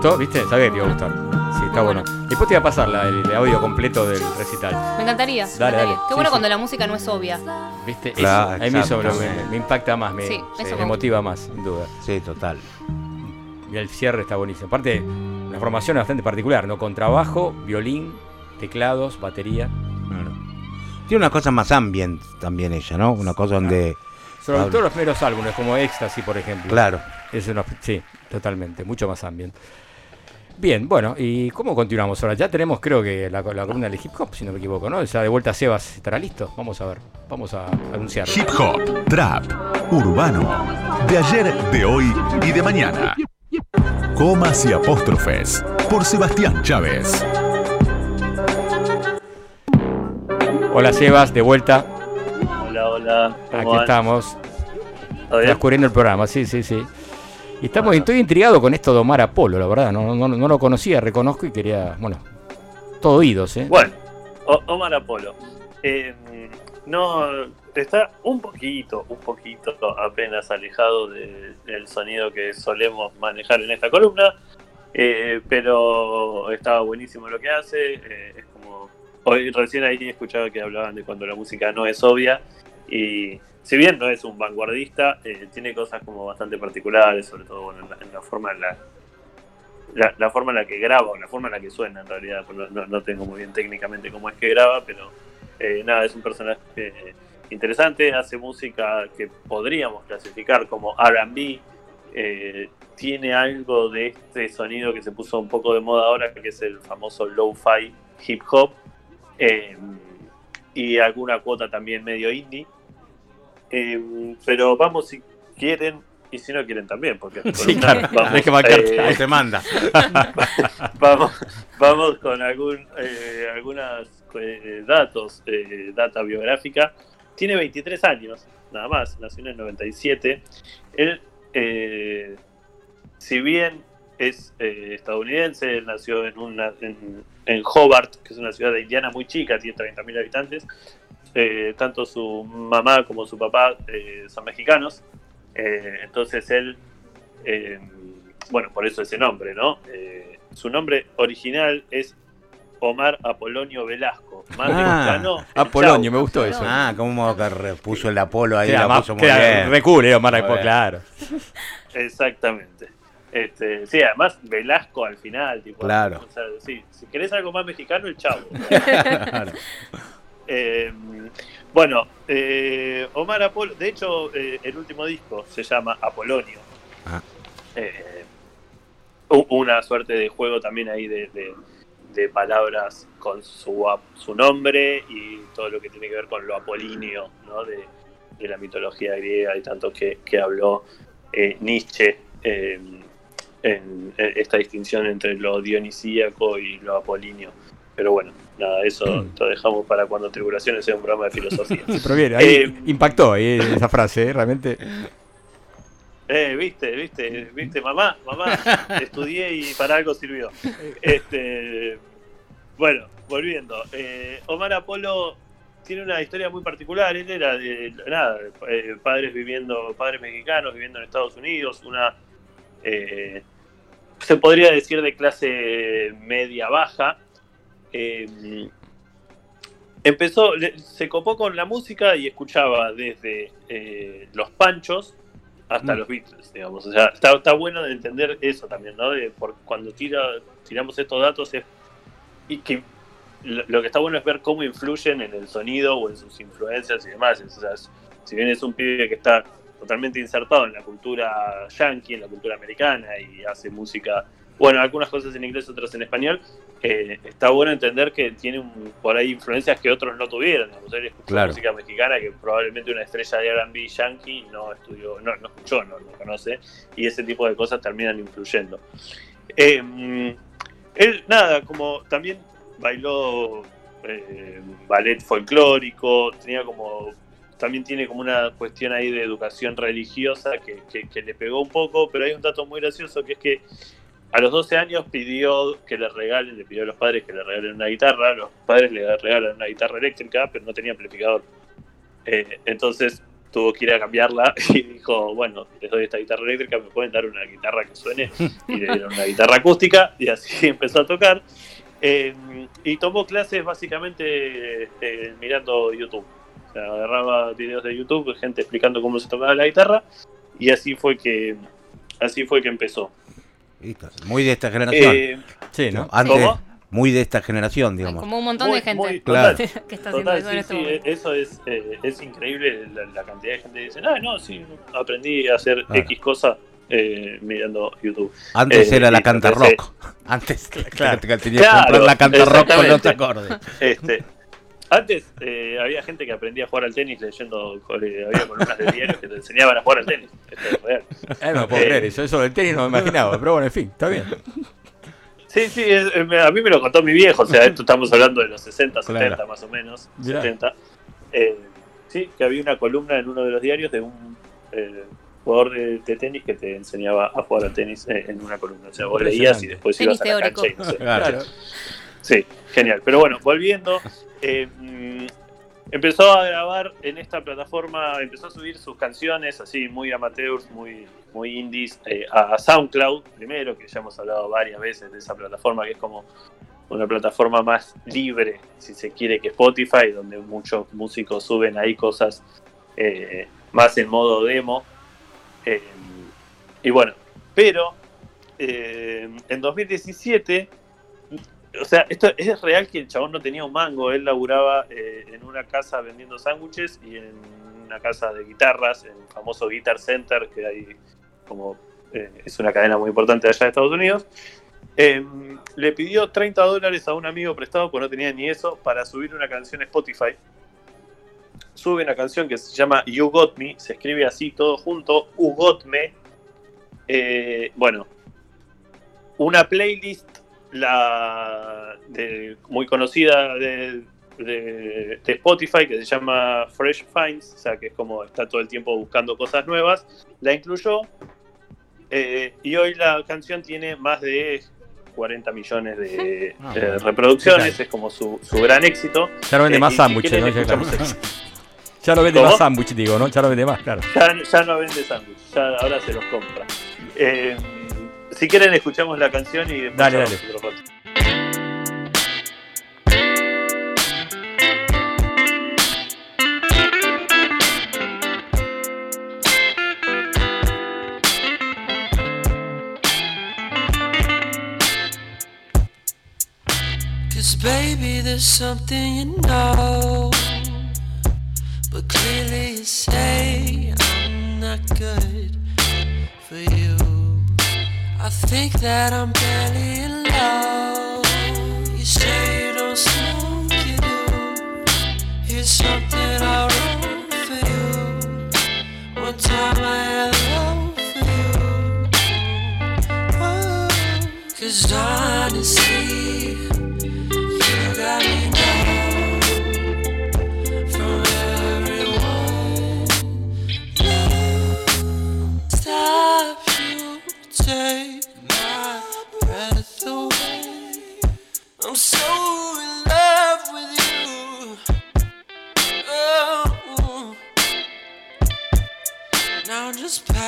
B: gustó? ¿Viste? Sabía que te iba a gustar. Sí, está bueno. Después te voy a pasar la- el, el audio completo del recital.
C: Me encantaría. me
B: Dale,
C: encantaría.
B: dale.
C: Qué
B: Sí,
C: bueno
B: sí.
C: cuando la música no es obvia.
B: ¿Viste?
D: Claro,
B: eso, a mí eso me, impacta más, me,
C: Sí, eso
B: me
C: me gusta.
B: motiva más, sin duda.
D: Sí, total.
B: Y el cierre está buenísimo. Aparte, una formación bastante particular, ¿no? Con trabajo, violín, teclados, batería.
D: Claro. Tiene una cosa más ambient también ella, ¿no? Una cosa donde...
B: Sobre todo los primeros álbumes, como Ecstasy, por ejemplo.
D: Claro.
B: Es una- sí, totalmente, mucho más ambient. Bien, bueno, ¿y cómo continuamos ahora? Ya tenemos, creo que, la, la columna de hip hop, si no me equivoco, ¿no? Ya de vuelta Sebas estará listo. Vamos a ver, vamos a anunciarlo.
A: Hip hop, trap, urbano, de ayer, de hoy y de mañana. Comas y apóstrofes por Sebastián Chávez.
B: Hola Sebas, de vuelta.
E: Hola, hola. ¿cómo
B: Aquí
E: van?
B: estamos, transcurriendo el programa, sí, sí, sí. Y estamos, estoy intrigado con esto de Omar Apolo, la verdad, no, no, no lo conocía, reconozco y quería, bueno, todo oídos, ¿eh?
E: Bueno, Omar Apolo. Eh, no, está un poquito, un poquito apenas alejado de- del sonido que solemos manejar en esta columna, eh, pero estaba buenísimo lo que hace. eh, es como hoy recién ahí escuchaba que hablaban de cuando la música no es obvia y si bien no es un vanguardista, eh, tiene cosas como bastante particulares, sobre todo bueno, en, la, forma en la, la, forma en la que graba o la forma en la que suena en realidad. pues No, no- tengo muy bien técnicamente cómo es que graba, pero eh, nada, es un personaje interesante, hace música que podríamos clasificar como RB. eh, tiene algo de este sonido que se puso un poco de moda ahora, que es el famoso lo-fi hip hop. eh, y alguna cuota también medio indie. Eh, pero vamos si quieren y si no quieren también, porque
B: Sí, claro,
E: vamos,
B: hay que
E: eh,
D: te manda.
E: vamos, vamos con algún, eh, algunos datos, eh, data biográfica. Tiene 23 años, nada más, nació en el 97. Él, eh, si bien es eh, estadounidense, él nació en, una, en, en Hobart, que es una ciudad de Indiana muy chica, tiene 30.000 habitantes. Eh, tanto su mamá como su papá eh, son mexicanos. Eh, entonces él, eh, bueno, por eso ese nombre, ¿no? Eh, su nombre original es Omar Apolonio Velasco. Más
D: Ah,
B: Apolonio,
E: Chau.
B: me gustó eso.
D: Ah, como que re- puso el Apolo ahí, la
B: más-
D: puso muy bien.
B: Omar
D: Muy
B: Apolo,
D: bien.
B: claro.
E: Exactamente. Este, sí, además Velasco al final, tipo,
D: Claro.
E: o sea, sí, si querés algo más mexicano, el chavo.
D: Claro.
E: Eh, bueno, eh, Omar Apolo, de hecho, eh, el último disco se llama Apolonio.
D: Ah.
E: Eh, una suerte de juego también ahí de, de- de palabras con su, su nombre y todo lo que tiene que ver con lo apolíneo, ¿no? de, de la mitología griega y tanto que, que habló eh, Nietzsche eh, en, esta distinción entre lo dionisíaco y lo apolíneo. Pero bueno, nada, eso lo dejamos para cuando Tribulaciones sea un programa de filosofía.
B: Pero bien, ahí
E: Eh,
B: impactó ahí esa frase, eh, realmente.
E: Eh, viste, viste, viste, mamá, mamá, estudié y para algo sirvió. Este, bueno, volviendo. eh, Omar Apolo tiene una historia muy particular. Él era de nada, eh, padres viviendo, padres mexicanos viviendo en Estados Unidos, una eh, se podría decir de clase media baja. Eh, empezó, se copó con la música y escuchaba desde eh, los Panchos hasta
B: Mm.
E: los Beatles, digamos. O sea, está, está bueno de entender eso también, ¿no? De por, cuando tira, tiramos estos datos es y que lo, lo que está bueno es ver cómo influyen en el sonido o en sus influencias y demás. O sea, si bien es un pibe que está totalmente insertado en la cultura yankee, en la cultura americana y hace música, bueno, algunas cosas en inglés, otras en español, eh, está bueno entender que tiene un- por ahí influencias que otros no tuvieron. Él escuchó
D: Claro.
E: música mexicana que probablemente una estrella de R&B yankee no estudió, no, no escuchó, no, no conoce, y ese tipo de cosas terminan influyendo. Eh, mm, él, nada, como también bailó eh, ballet folclórico, tenía como también tiene como una cuestión ahí de educación religiosa que, que- que le pegó un poco, pero hay un dato muy gracioso que es que a los 12 años pidió que le regalen, le pidió a los padres que le regalen una guitarra, los padres le regalan una guitarra eléctrica, pero no tenía amplificador. Eh, entonces tuvo que ir a cambiarla y dijo, bueno, les doy esta guitarra eléctrica, me pueden dar una guitarra que suene y le dieron una guitarra acústica y así empezó a tocar. Eh, y tomó clases básicamente eh, mirando YouTube. Sea, agarraba videos de YouTube, gente explicando cómo se tocaba la guitarra y así fue que así fue que empezó.
D: Muy de esta generación.
E: Eh,
B: Sí, ¿no?
D: Antes,
E: ¿Cómo?
D: muy de esta generación, digamos.
C: Como un montón
E: Muy,
C: de gente
E: muy-
D: Claro.
C: que está haciendo
E: Total,
C: eso en este
E: sí,
C: momento.
E: eso es, eh, es increíble la, la cantidad de gente que dice, ah, no, sí, aprendí a hacer
D: Claro.
E: X cosa eh, mirando YouTube.
D: Antes
E: Eh,
D: era la canta rock. Antes
B: Claro.
D: que tenías que
E: Claro,
D: comprar la canta rock con los acordes.
E: Este, antes eh, había gente que aprendía a jugar al tenis leyendo, eh, había columnas de diarios que te enseñaban a jugar al tenis. Esto es real.
B: Eh, no puedo
E: Eh,
B: creer eso. Eso del tenis no me imaginaba. Pero bueno, en fin, está bien.
E: Sí, sí, es- eh, a mí me lo contó mi viejo, o sea, esto estamos hablando de los 60, 70
D: Claro.
E: más o menos,
B: Mirá.
E: 70. Eh, sí, que había una columna en uno de los diarios de un eh, jugador de, de tenis que te enseñaba a jugar al tenis eh, en una columna. O sea, vos leías y después
C: Tenis
E: ibas a la
C: teórico.
E: cancha y no sé.
B: Claro.
E: Sí, genial. Pero bueno, volviendo, eh, mm, empezó a grabar en esta plataforma, empezó a subir sus canciones así muy amateurs, muy, muy indies, eh, a SoundCloud primero, que ya hemos hablado varias veces de esa plataforma, que es como una plataforma más libre, si se quiere, que Spotify, donde muchos músicos suben ahí cosas eh, más en modo demo. Y bueno, pero en 2017 o sea, esto es real que el chabón no tenía un mango. Él laburaba eh, en una casa vendiendo sándwiches y en una casa de guitarras, en el famoso Guitar Center, que hay como eh, es una cadena muy importante allá de Estados Unidos. Eh, le pidió 30 dólares a un amigo prestado, pues no tenía ni eso, para subir una canción a Spotify. Sube una canción que se llama You Got Me, se escribe así todo junto, You Got Me. Eh, bueno, una playlist la de- muy conocida de, de- de Spotify que se llama Fresh Finds, o sea que es como está todo el tiempo buscando cosas nuevas, la incluyó eh, y hoy la canción tiene más de 40 millones de
B: Ah,
E: eh, reproducciones,
B: ¿Qué
E: es como su, su gran éxito.
B: Ya no vende
E: Eh,
B: más sándwiches, ¿no? Ya, no vende
E: ¿Cómo?
B: más sándwiches, digo, ¿no? Ya no vende más, claro.
E: ya, ya no vende sándwich, ya ahora se los compra. Eh, si quieren escuchamos la canción y después
B: Dale, dale.
E: otro rato.
K: Cause baby, there's something you know. But clearly you say I'm not good for you. I think that I'm barely in love. You say you don't smoke, you do. Here's something I wrote for you. One time I had love for you. Oh, Cause honestly,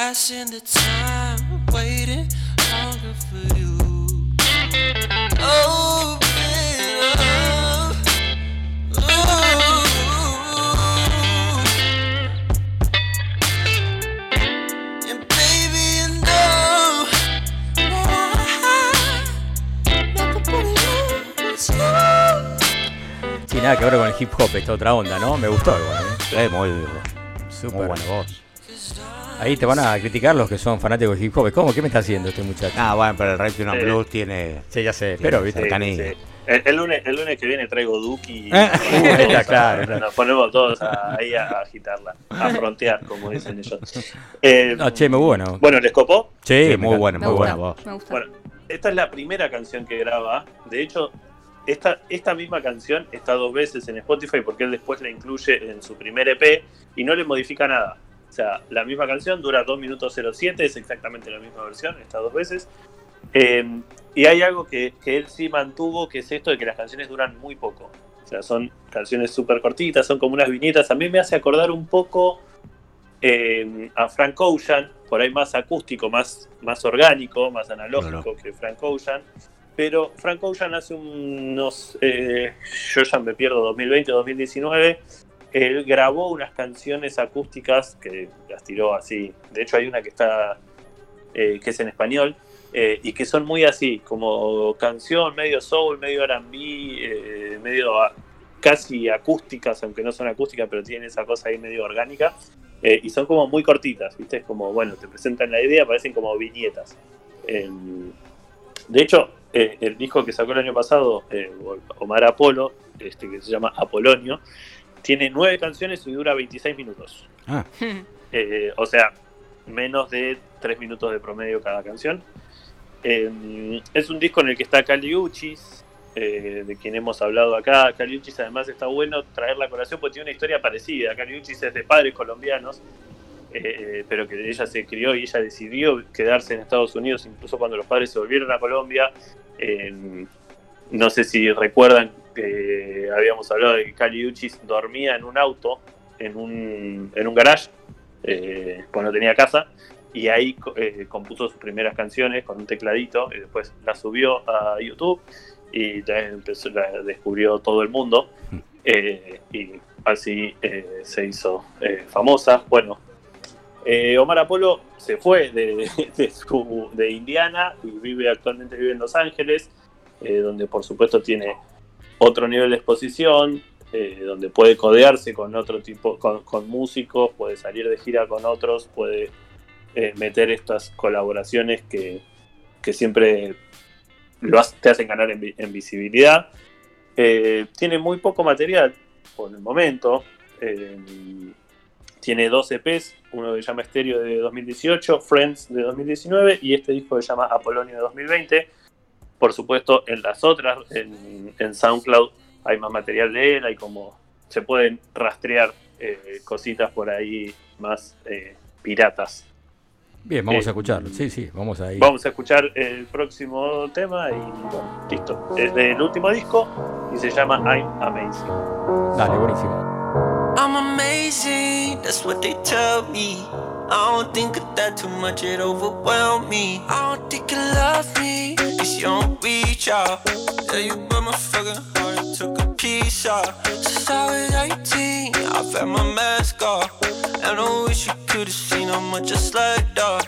K: passing the time, waiting longer for you. Oh, And baby, you know that I never put it you.
B: Sí, nada que ver con el hip hop, esta otra onda, ¿no? Me gustó igual, ¿eh?
D: Muy,
B: Súper.
D: muy buena voz.
B: Ahí te van a criticar los que son fanáticos de hip hop. ¿Cómo? ¿Qué me está haciendo este muchacho?
D: Ah, bueno, pero el Rap
E: Eh,
D: Blues tiene.
B: Sí, ya sé, pero viste.
E: Sí, sí. El, el lunes, el lunes que viene traigo Duki y
B: Eh, está claro, claro.
E: nos ponemos todos a- ahí a, agitarla, a frontear, como dicen ellos. Eh,
B: No, che, muy bueno.
E: Bueno, ¿les copó?
B: Sí,
D: muy
C: Me
D: muy
C: gusta,
D: voz.
C: me gusta.
E: Bueno, esta es la primera canción que graba. De hecho, esta, esta misma canción está dos veces en Spotify porque él después la incluye en su primer EP y no le modifica nada. O sea, la misma canción dura 2 minutos 07, es exactamente la misma versión, está dos veces. Eh, y hay algo que, que él sí mantuvo, que es esto de que las canciones duran muy poco. O sea, son canciones súper cortitas, son como unas viñetas. A mí me hace acordar un poco eh, a Frank Ocean, por ahí más acústico, más, más orgánico, más analógico que Frank Ocean. Pero Frank Ocean hace unos, eh, yo ya me pierdo, 2020, 2019, él grabó unas canciones acústicas que las tiró así. De hecho hay una que está, eh, que es en español, eh, y que son muy así, como canción, medio soul, medio RB, eh, medio casi acústicas, aunque no son acústicas, pero tienen esa cosa ahí medio orgánica. y son como muy cortitas, ¿viste? Es como, bueno, te presentan la idea, parecen como viñetas. Em, de hecho, el disco que sacó el año pasado, Omar Apolo, este, que se llama Apolonio, tiene nueve canciones y dura 26 minutos.
B: Ah,
E: Eh, o sea, menos de 3 minutos de promedio cada canción. Eh, es un disco en el que está Cali Uchis, eh, de quien hemos hablado acá. Cali Uchis además está bueno traer la colación porque tiene una historia parecida. Cali Uchis es de padres colombianos, eh, pero que ella se crió y ella decidió quedarse en Estados Unidos incluso cuando los padres se volvieron a Colombia. Eh, no sé si recuerdan que habíamos hablado de que Cali Uchis dormía en un auto, en un, en un garage, eh, cuando tenía casa, y ahí eh, compuso sus primeras canciones con un tecladito, y después las subió a YouTube y ya empezó, la descubrió todo el mundo, eh, y así eh, se hizo famosa. Bueno, Omar Apolo se fue de, de, su- de Indiana y vive actualmente vive en Los Ángeles, donde por supuesto tiene otro nivel de exposición, eh, donde puede codearse con otro tipo, con, músicos, puede salir de gira con otros, puede eh, meter estas colaboraciones que, que siempre lo te hacen ganar en, vi- en visibilidad. Eh, tiene muy poco material por el momento. tiene dos EPs, uno que se llama Stereo de 2018, Friends de 2019 y este disco que se llama Apolonio de 2020. Por supuesto, en las otras, en, en SoundCloud, hay más material de él, hay como se pueden rastrear eh, cositas por ahí más eh, piratas.
B: bien, vamos
E: Eh,
B: a escucharlo. Sí, sí, vamos ahí.
E: Vamos a escuchar el próximo tema y bueno, listo. Es del último disco y se llama I'm Amazing.
B: Dale, buenísimo.
H: I'm amazing, that's what they tell me. I don't think of that too much, it overwhelmed me. I don't think you love me, cause you don't reach out. Yeah, you broke my fucking heart, took a piece out. Since I was 18, I've had my mask off. And I wish you could've seen how much I slept off.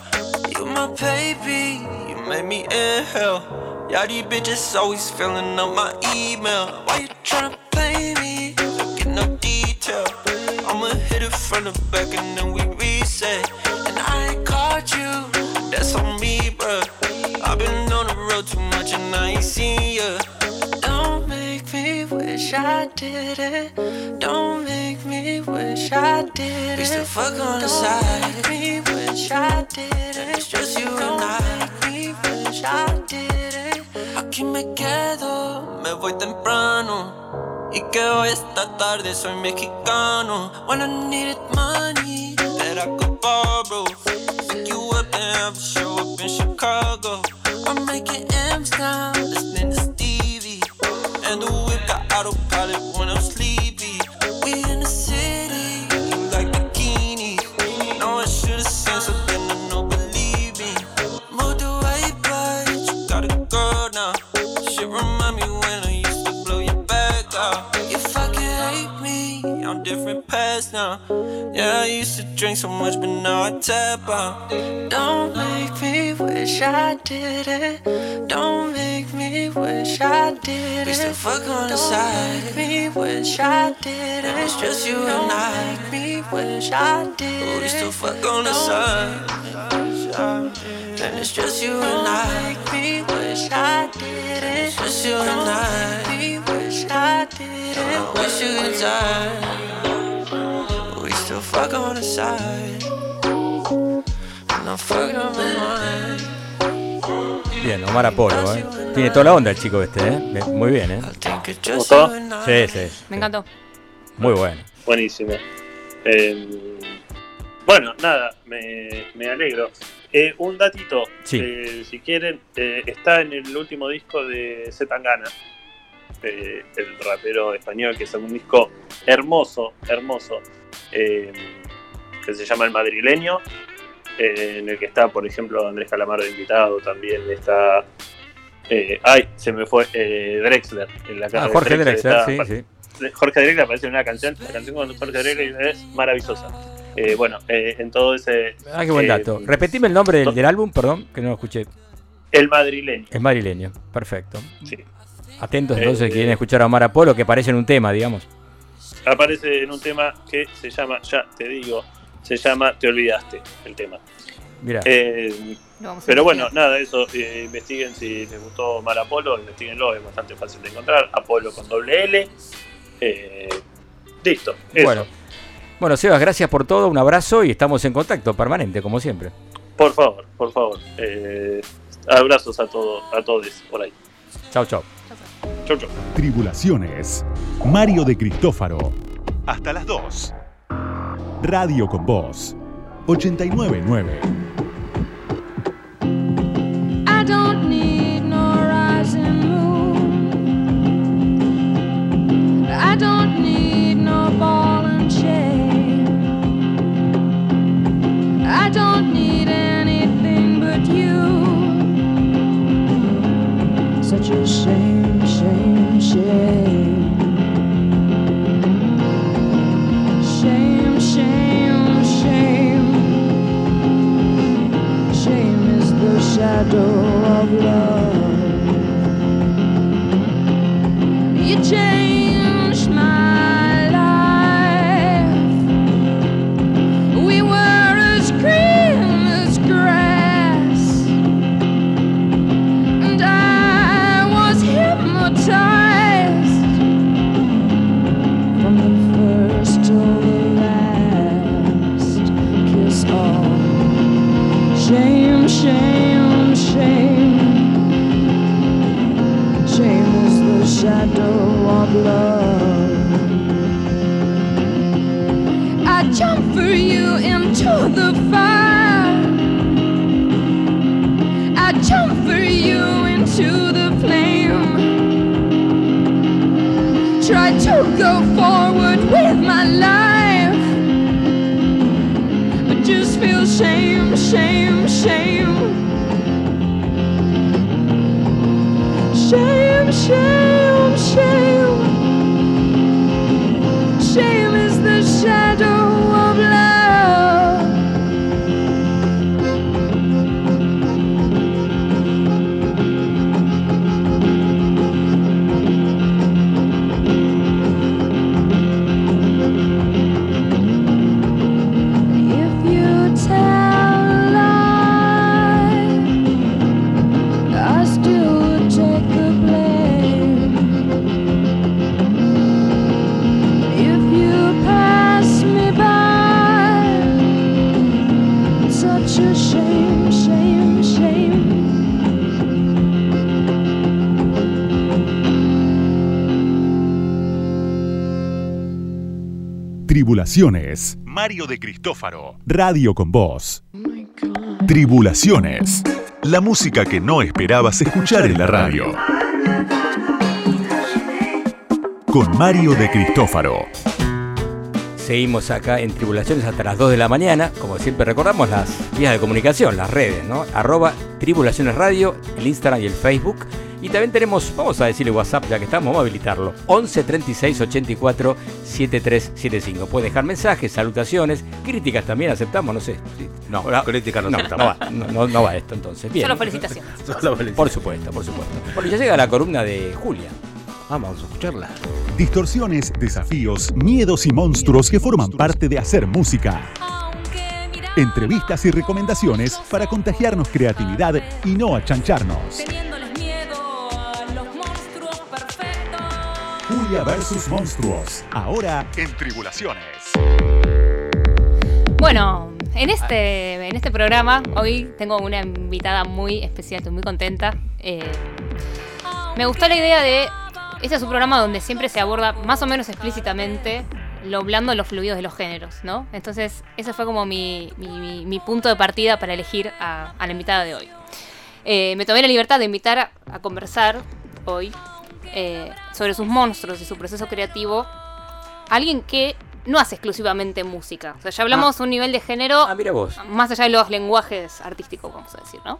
H: You my baby, you made me inhale. Yeah, these bitches always filling up my email. Why you tryna play me? Look at no detail. I'ma hit it from the back and then we reset. And I ain't caught you, that's on me, bruh. I've been on the road too much and I ain't seen ya. Don't make me wish I did it. Don't make me wish I did it. We still fuck on the side. Don't make me wish I did it. It's just you and I. Don't make me wish I did it. Aquí me quedo, me voy temprano. Y que hoy esta tarde soy mexicano. When I needed money I could borrow. Pick you up and have a show up in Chicago. I'm making M's now, listening to Stevie. And the whip got autopilot when I'm sleepy. We in the city, you like bikinis. Know I should've seen something I know, believe me. Moved away, but you got a girl now. Shit remind me when I used to blow your back out. You fucking hate me, I'm different past now. Yeah, I used to drink so much, but now I tap out. Don't make me wish I did it. Don't make me wish I did it. We still fuck on the side. Don't Make me wish I did it. It's just you and I. Don't Make me wish I did it. We still fuck on the side. And it's just you and I. Don't Make me wish I did it. It's just you and I. Don't Make me wish I did it. I wish you could die. Fuck on the side. And I'm fucking on my mind.
B: Bien, Omar Apolo, ¿eh? Tiene toda la onda el chico este, ¿eh? Muy bien, ¿eh?
E: ¿Gustó?
B: Sí, sí.
C: Me encantó.
B: Muy bueno.
E: Buenísimo. Eh, bueno, nada, me, me alegro. Eh, un datito,
B: Sí.
E: eh, si quieren, eh, está en el último disco de Zetangana, eh, el rapero español, que es un disco hermoso, hermoso. Eh, que se llama El Madrileño, eh, en el que está, por ejemplo, Andrés Calamaro de invitado, también está... eh, ay, se me fue eh, Drexler. En la casa
B: Ah,
E: de
B: Jorge Drexler,
E: está-
B: sí, sí.
E: Jorge Drexler aparece en una canción, la canción con Jorge Drexler es maravillosa. Bueno, en todo ese...
B: Ah, qué buen dato. Repetime el nombre del, del álbum, perdón, que no lo escuché.
E: El Madrileño.
B: Es madrileño, perfecto.
E: Sí.
B: Atentos entonces,
E: eh.
B: quieren escuchar a Omar Apolo, que aparece en un tema, digamos.
E: Aparece en un tema que se llama, ya te digo, se llama Te olvidaste, el tema.
B: Mira.
E: Eh, pero bueno, nada, eso, eh, investiguen si les gustó Mar Apolo, investiguenlo, es bastante fácil de encontrar. Apolo con doble L. Eh, listo, eso.
B: Bueno. Bueno, Sebas, gracias por todo, un abrazo y estamos en contacto permanente, como siempre.
E: Por favor, por favor. eh, abrazos a, todos a todos por ahí.
B: Chau, chau.
E: Chau, chau.
L: Tribulaciones. Mario de Cristófaro. Hasta las 2. Radio con Voz. 899.
M: I don't need no rising moon. I don't need no ball and chain. I don't need anything but you. Such a shame, shadow of love. You changed
L: Tribulaciones. Mario de Cristófaro. Radio con Voz. Tribulaciones. La música que no esperabas escuchar en la radio. Con Mario de Cristófaro.
B: Seguimos acá en Tribulaciones hasta las 2 de la mañana. Como siempre recordamos las vías de comunicación, las redes, ¿no? Arroba Tribulaciones Radio, el Instagram y el Facebook. Y también tenemos, vamos a decirle WhatsApp ya que estamos, vamos a habilitarlo. 11 36 84 7375. Puede dejar mensajes, salutaciones, críticas también aceptamos, no sé. Sí.
D: No,
B: Ah,
D: críticas no
B: no,
D: aceptamos.
B: no va, no, no- no va esto entonces. Bien.
C: Solo felicitaciones.
B: Por supuesto, por supuesto. Bueno, ya llega la columna de Julia.
D: Vamos a escucharla.
L: Distorsiones, desafíos, miedos y monstruos que forman parte de hacer música. Entrevistas y recomendaciones para contagiarnos creatividad y no achancharnos. Julia versus monstruos. Ahora en Tribulaciones.
C: Bueno, en este, en este programa hoy tengo una invitada muy especial, estoy muy contenta. Eh, me gustó la idea de, este es un programa donde siempre se aborda más o menos explícitamente lo blando, los fluidos de los géneros, ¿no? Entonces ese fue como mi, mi- punto de partida para elegir a, la invitada de hoy. Eh, me tomé la libertad de invitar a conversar hoy eh, sobre sus monstruos y su proceso creativo a alguien que no hace exclusivamente música. O sea, ya hablamos un nivel de género
B: Ah, mira vos.
C: más allá de los lenguajes artísticos, vamos a decir, ¿no?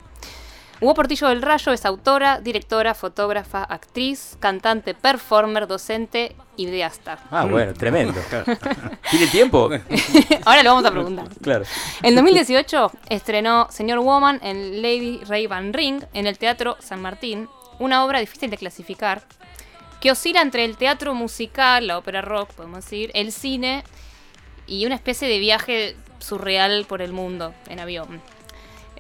C: Hugo Portillo del Rayo es autora, directora, fotógrafa, actriz, cantante, performer, docente y videasta.
B: Ah, bueno, tremendo. ¿Tiene tiempo?
C: Ahora lo vamos a preguntar.
B: Claro.
C: En 2018 estrenó Señor Woman en Lady Ray Van Ring en el Teatro San Martín, una obra difícil de clasificar, que oscila entre el teatro musical, la ópera rock, podemos decir, el cine y una especie de viaje surreal por el mundo en avión.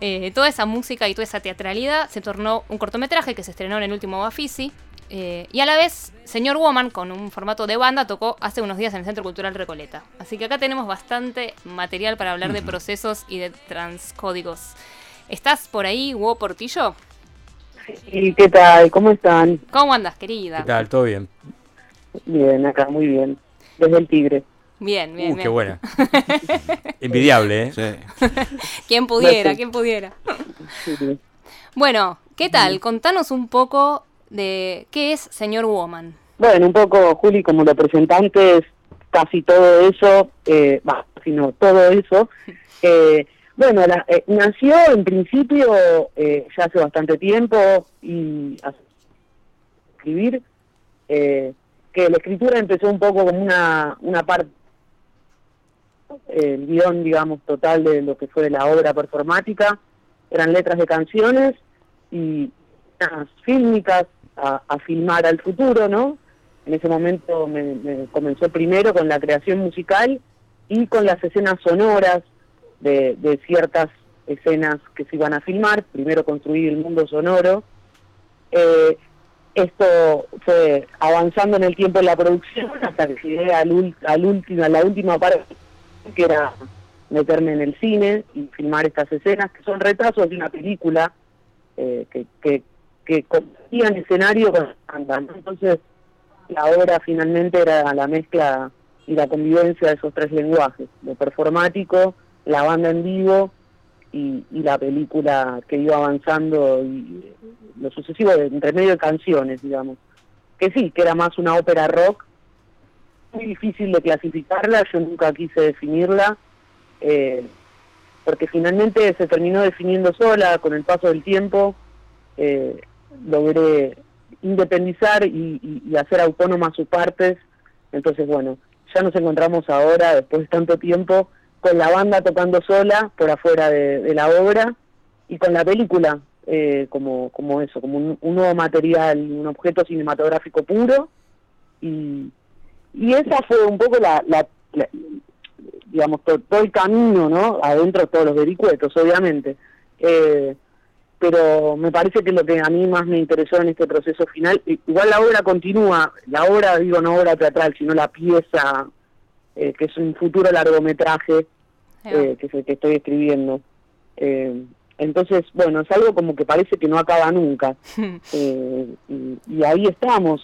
C: Eh, toda esa música y toda esa teatralidad se tornó un cortometraje que se estrenó en el último Bafisi. eh, y a la vez, Señor Woman, con un formato de banda, tocó hace unos días en el Centro Cultural Recoleta. Así que acá tenemos bastante material para hablar de procesos y de transcódigos. ¿Estás por ahí, Hugo Portillo?
N: ¿Y qué tal? ¿Cómo están?
C: ¿Cómo andas, querida?
B: ¿Qué tal? ¿Todo bien?
N: Bien, acá, muy bien. Desde el Tigre.
C: Bien, bien,
B: Uh,
C: bien.
B: qué buena. Envidiable, ¿eh?
C: ¿Quién pudiera?
N: Gracias.
C: ¿Quién pudiera?
N: Sí.
C: Bueno, ¿qué tal? Contanos un poco de qué es Señor Woman.
N: Bueno, un poco, Juli, como lo presentante es casi todo eso, eh, bah, sino todo eso. Eh, bueno, la- eh, nació en principio eh, ya hace bastante tiempo y hace- escribir, eh, que la escritura empezó un poco como una, una parte, el guion, digamos, total de lo que fue la obra performática, eran letras de canciones y unas fílmicas a, a filmar al futuro, ¿no? En ese momento me, me comenzó primero con la creación musical y con las escenas sonoras de, ciertas escenas que se iban a filmar, primero construir el mundo sonoro. Eh, esto fue avanzando en el tiempo de la producción hasta que llegué al, al último, a la última parte, que era meterme en el cine y filmar estas escenas, que son retazos de una película eh, que, compartían escenario con banda. Entonces, la obra finalmente era la mezcla y la convivencia de esos tres lenguajes, lo performático, la banda en vivo y, y la película que iba avanzando y lo sucesivo de, entre medio de canciones, digamos. Que sí, que era más una ópera rock, muy difícil de clasificarla, yo nunca quise definirla, eh, porque finalmente se terminó definiendo sola con el paso del tiempo, eh, logré independizar y, y- y hacer autónomas sus partes, entonces bueno, ya nos encontramos ahora, después de tanto tiempo, con la banda tocando sola por afuera de, la obra y con la película eh, como, como eso, como un, nuevo material, un objeto cinematográfico puro y, y esa fue un poco la, la- digamos, to- todo el camino, ¿no? Adentro todos los vericuetos, obviamente. Eh, pero me parece que lo que a mí más me interesó en este proceso final, igual la obra continúa, la obra, digo, no obra teatral, sino la pieza, eh, que es un futuro largometraje eh, que es el que estoy escribiendo. Eh, entonces, bueno, es algo como que parece que no acaba nunca. Eh, y, y ahí estamos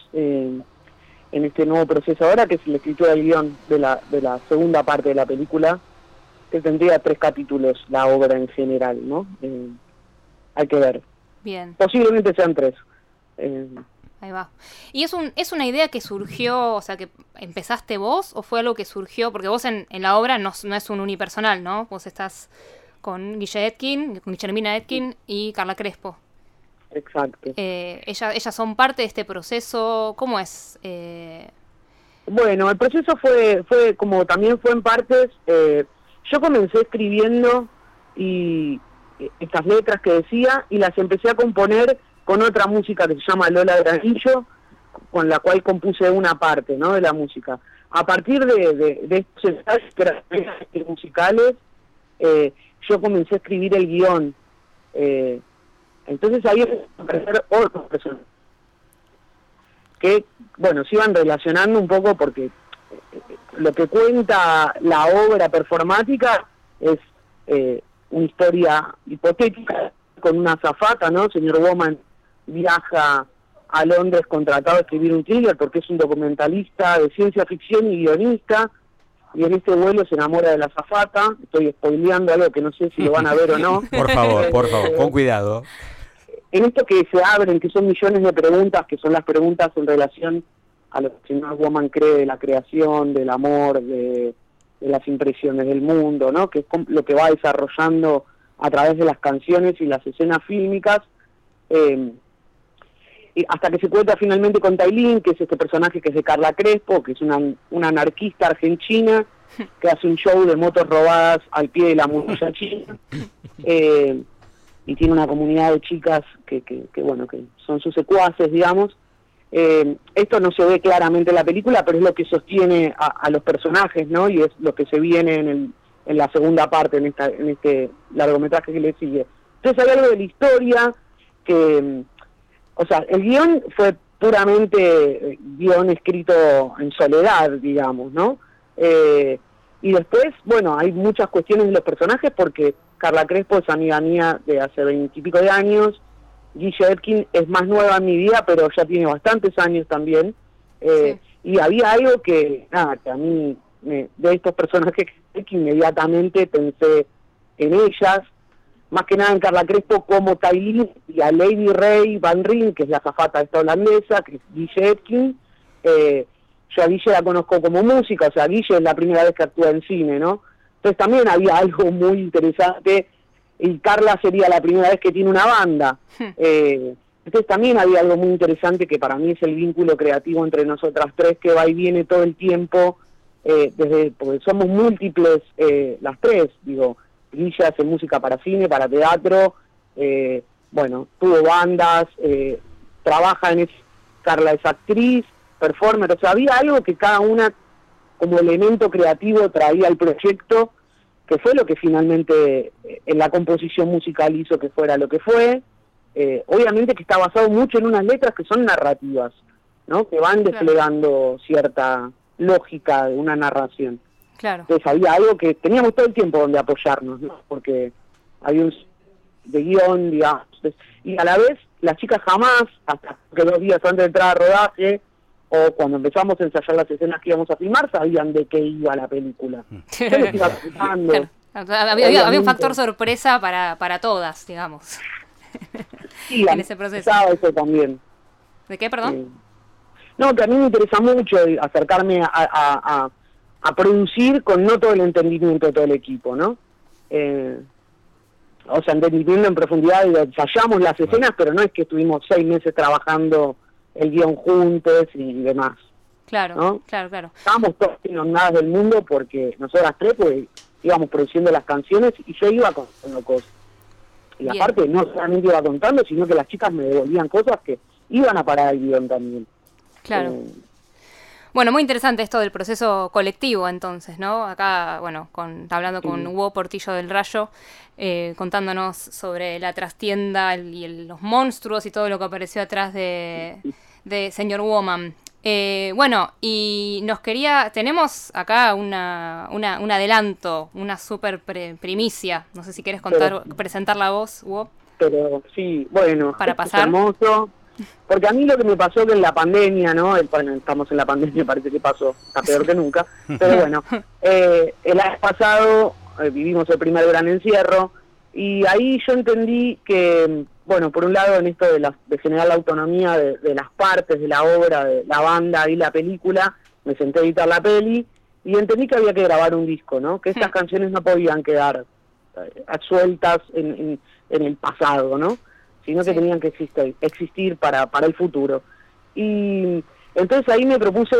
N: en este nuevo proceso ahora, que es la escritura del guion de la, de la segunda parte de la película, que tendría tres capítulos la obra en general, ¿no? Eh, hay que ver.
C: Bien,
N: Posiblemente sean tres.
C: Ahí va. ¿Y es, un, es una idea que surgió, o sea, que empezaste vos o fue algo que surgió? Porque vos en, en la obra no, no es un unipersonal, ¿no? Vos estás con Guille Etkin, con Guillermina Etkin y Carla Crespo.
N: exacto.
C: Eh, ella- ellas son parte de este proceso. ¿Cómo es? Eh,
N: Bueno, el proceso fue, fue como también fue en partes. eh, yo comencé escribiendo y eh, estas letras que decía y las empecé a componer con otra música que se llama Lola Granillo, con la cual compuse una parte, ¿no? De la música. A partir de, de, estos ensayos musicales, eh, yo comencé a escribir el guion. eh, entonces ahí aparecer otros personajes que, bueno, se iban relacionando un poco porque eh, lo que cuenta la obra performática es eh, una historia hipotética con una zafata, ¿no? Señor Woman viaja a Londres contratado a escribir un thriller porque es un documentalista de ciencia ficción y guionista y en este vuelo se enamora de la zafata, estoy spoileando algo que no sé si lo van a ver o no.
B: Por favor, por favor, con cuidado.
N: en esto que se abren, que son millones de preguntas, que son las preguntas en relación a lo que Señor Woman cree de la creación, del amor, de, de las impresiones del mundo, ¿no? Que es lo que va desarrollando a través de las canciones y las escenas fílmicas. eh, hasta que se cuenta finalmente con Tailín, que es este personaje que es de Carla Crespo, que es una, una anarquista argentina que hace un show de motos robadas al pie de la muralla china. Eh, y tiene una comunidad de chicas que, que, que, bueno, que son sus secuaces, digamos. Eh, esto no se ve claramente en la película, pero es lo que sostiene a, a los personajes, ¿no? Y es lo que se viene en, el, en la segunda parte, en, esta, en este largometraje que le sigue. Entonces hay algo de la historia que, o sea, el guion fue puramente eh, guion escrito en soledad, digamos, ¿no? Eh, y después, bueno, hay muchas cuestiones de los personajes porque Carla Crespo es amiga mía de hace veintipico de años, Guille Etkin es más nueva en mi vida, pero ya tiene bastantes años también. Eh, Y había algo que, nada, que a mí, me- de estos personajes que inmediatamente pensé en ellas, más que nada en Carla Crespo como Tailín y a Lady Ray Van Ryn, que es la zafata esta holandesa, que es Guille Etkin. Eh, yo a Guille la conozco como música, o sea, Guille es la primera vez que actúa en cine, ¿no? Entonces también había algo muy interesante y Carla sería la primera vez que tiene una banda. Eh, entonces también había algo muy interesante que para mí es el vínculo creativo entre nosotras tres que va y viene todo el tiempo, eh, desde porque somos múltiples eh, las tres, digo, Guille hace música para cine, para teatro, eh, bueno, tuvo bandas, eh, trabaja en es, Carla es actriz, performer, o sea, había algo que cada una como elemento creativo traía al proyecto, que fue lo que finalmente eh, en la composición musical hizo que fuera lo que fue. Eh, obviamente que está basado mucho en unas letras que son narrativas, ¿no? Que van desplegando cierta lógica de una narración.
C: Claro.
N: Entonces había algo que teníamos todo el tiempo donde apoyarnos, ¿no? Porque había un de guion, digamos. Y a la vez, las chicas jamás, hasta que dos días antes de entrar a rodaje, o cuando empezamos a ensayar las escenas que íbamos a filmar, sabían de qué iba la película. Yo les iba contando.
C: Había, había- había un factor sorpresa para, para todas, digamos.
N: Sí,
C: en ese proceso.
N: eso también.
C: ¿De qué, perdón?
N: Sí. No, que a mí me interesa mucho acercarme a, a, a, a producir con no todo el entendimiento de todo el equipo, ¿no? Eh, o sea, entendimiento en profundidad, digo, ensayamos las escenas, pero no es que estuvimos seis meses trabajando el guion juntos y demás.
C: Claro,
N: ¿no?
C: claro, claro.
N: Estábamos todos inundadas del mundo porque nosotras tres pues íbamos produciendo las canciones y yo iba contando cosas. Y
C: Bien.
N: aparte no solamente iba contando, sino que las chicas me devolvían cosas que iban a parar el guion también.
C: Claro.
N: Eh,
C: Bueno, muy interesante esto del proceso colectivo, entonces, ¿no? Acá, bueno, con, hablando con
N: Sí.
C: Hugo Portillo del Rayo, eh, contándonos sobre la trastienda y el- los monstruos y todo lo que apareció atrás de, de Señor Woman. Eh, bueno, y nos quería, tenemos acá una, una- un adelanto, una super pre- primicia. No sé si quieres contar, presentar la voz, Hugo.
N: pero sí, bueno,
C: Para
N: esto es
C: pasar.
N: hermoso. Porque a mí lo que me pasó que en la pandemia, ¿no? El- bueno, estamos en la pandemia, parece que pasó, está peor que nunca. Pero bueno, eh, el año pasado eh, vivimos el primer gran encierro y ahí yo entendí que, bueno, por un lado en esto de, la, de generar la autonomía de, de las partes de la obra, de la banda y la película, me senté a editar la peli y entendí que había que grabar un disco, ¿no? Que estas canciones no podían quedar eh, sueltas en, en, en el pasado, ¿no? Sino que tenían que existir, existir para, para el futuro. Y entonces ahí me propuse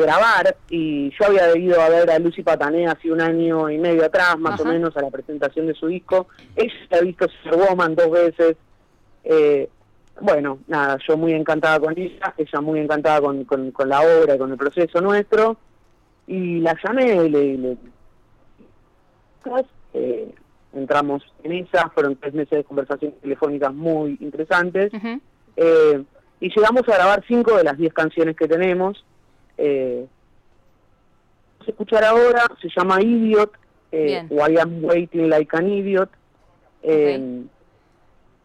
N: grabar y yo había ido a ver a Lucy Patané hace un año y medio atrás, más o menos, a la presentación de su disco. Ella ha visto Super Woman dos veces. Eh, bueno, nada, yo muy encantada con ella, ella muy encantada con, con, con la obra y con el proceso nuestro. Y la llamé y le, le- eh, entramos en esa, fueron tres meses de conversaciones telefónicas muy interesantes. Eh, y llegamos a grabar cinco de las diez canciones que tenemos. Eh, vamos a escuchar ahora, se llama Idiot, eh, o I Am Waiting Like an Idiot. Eh,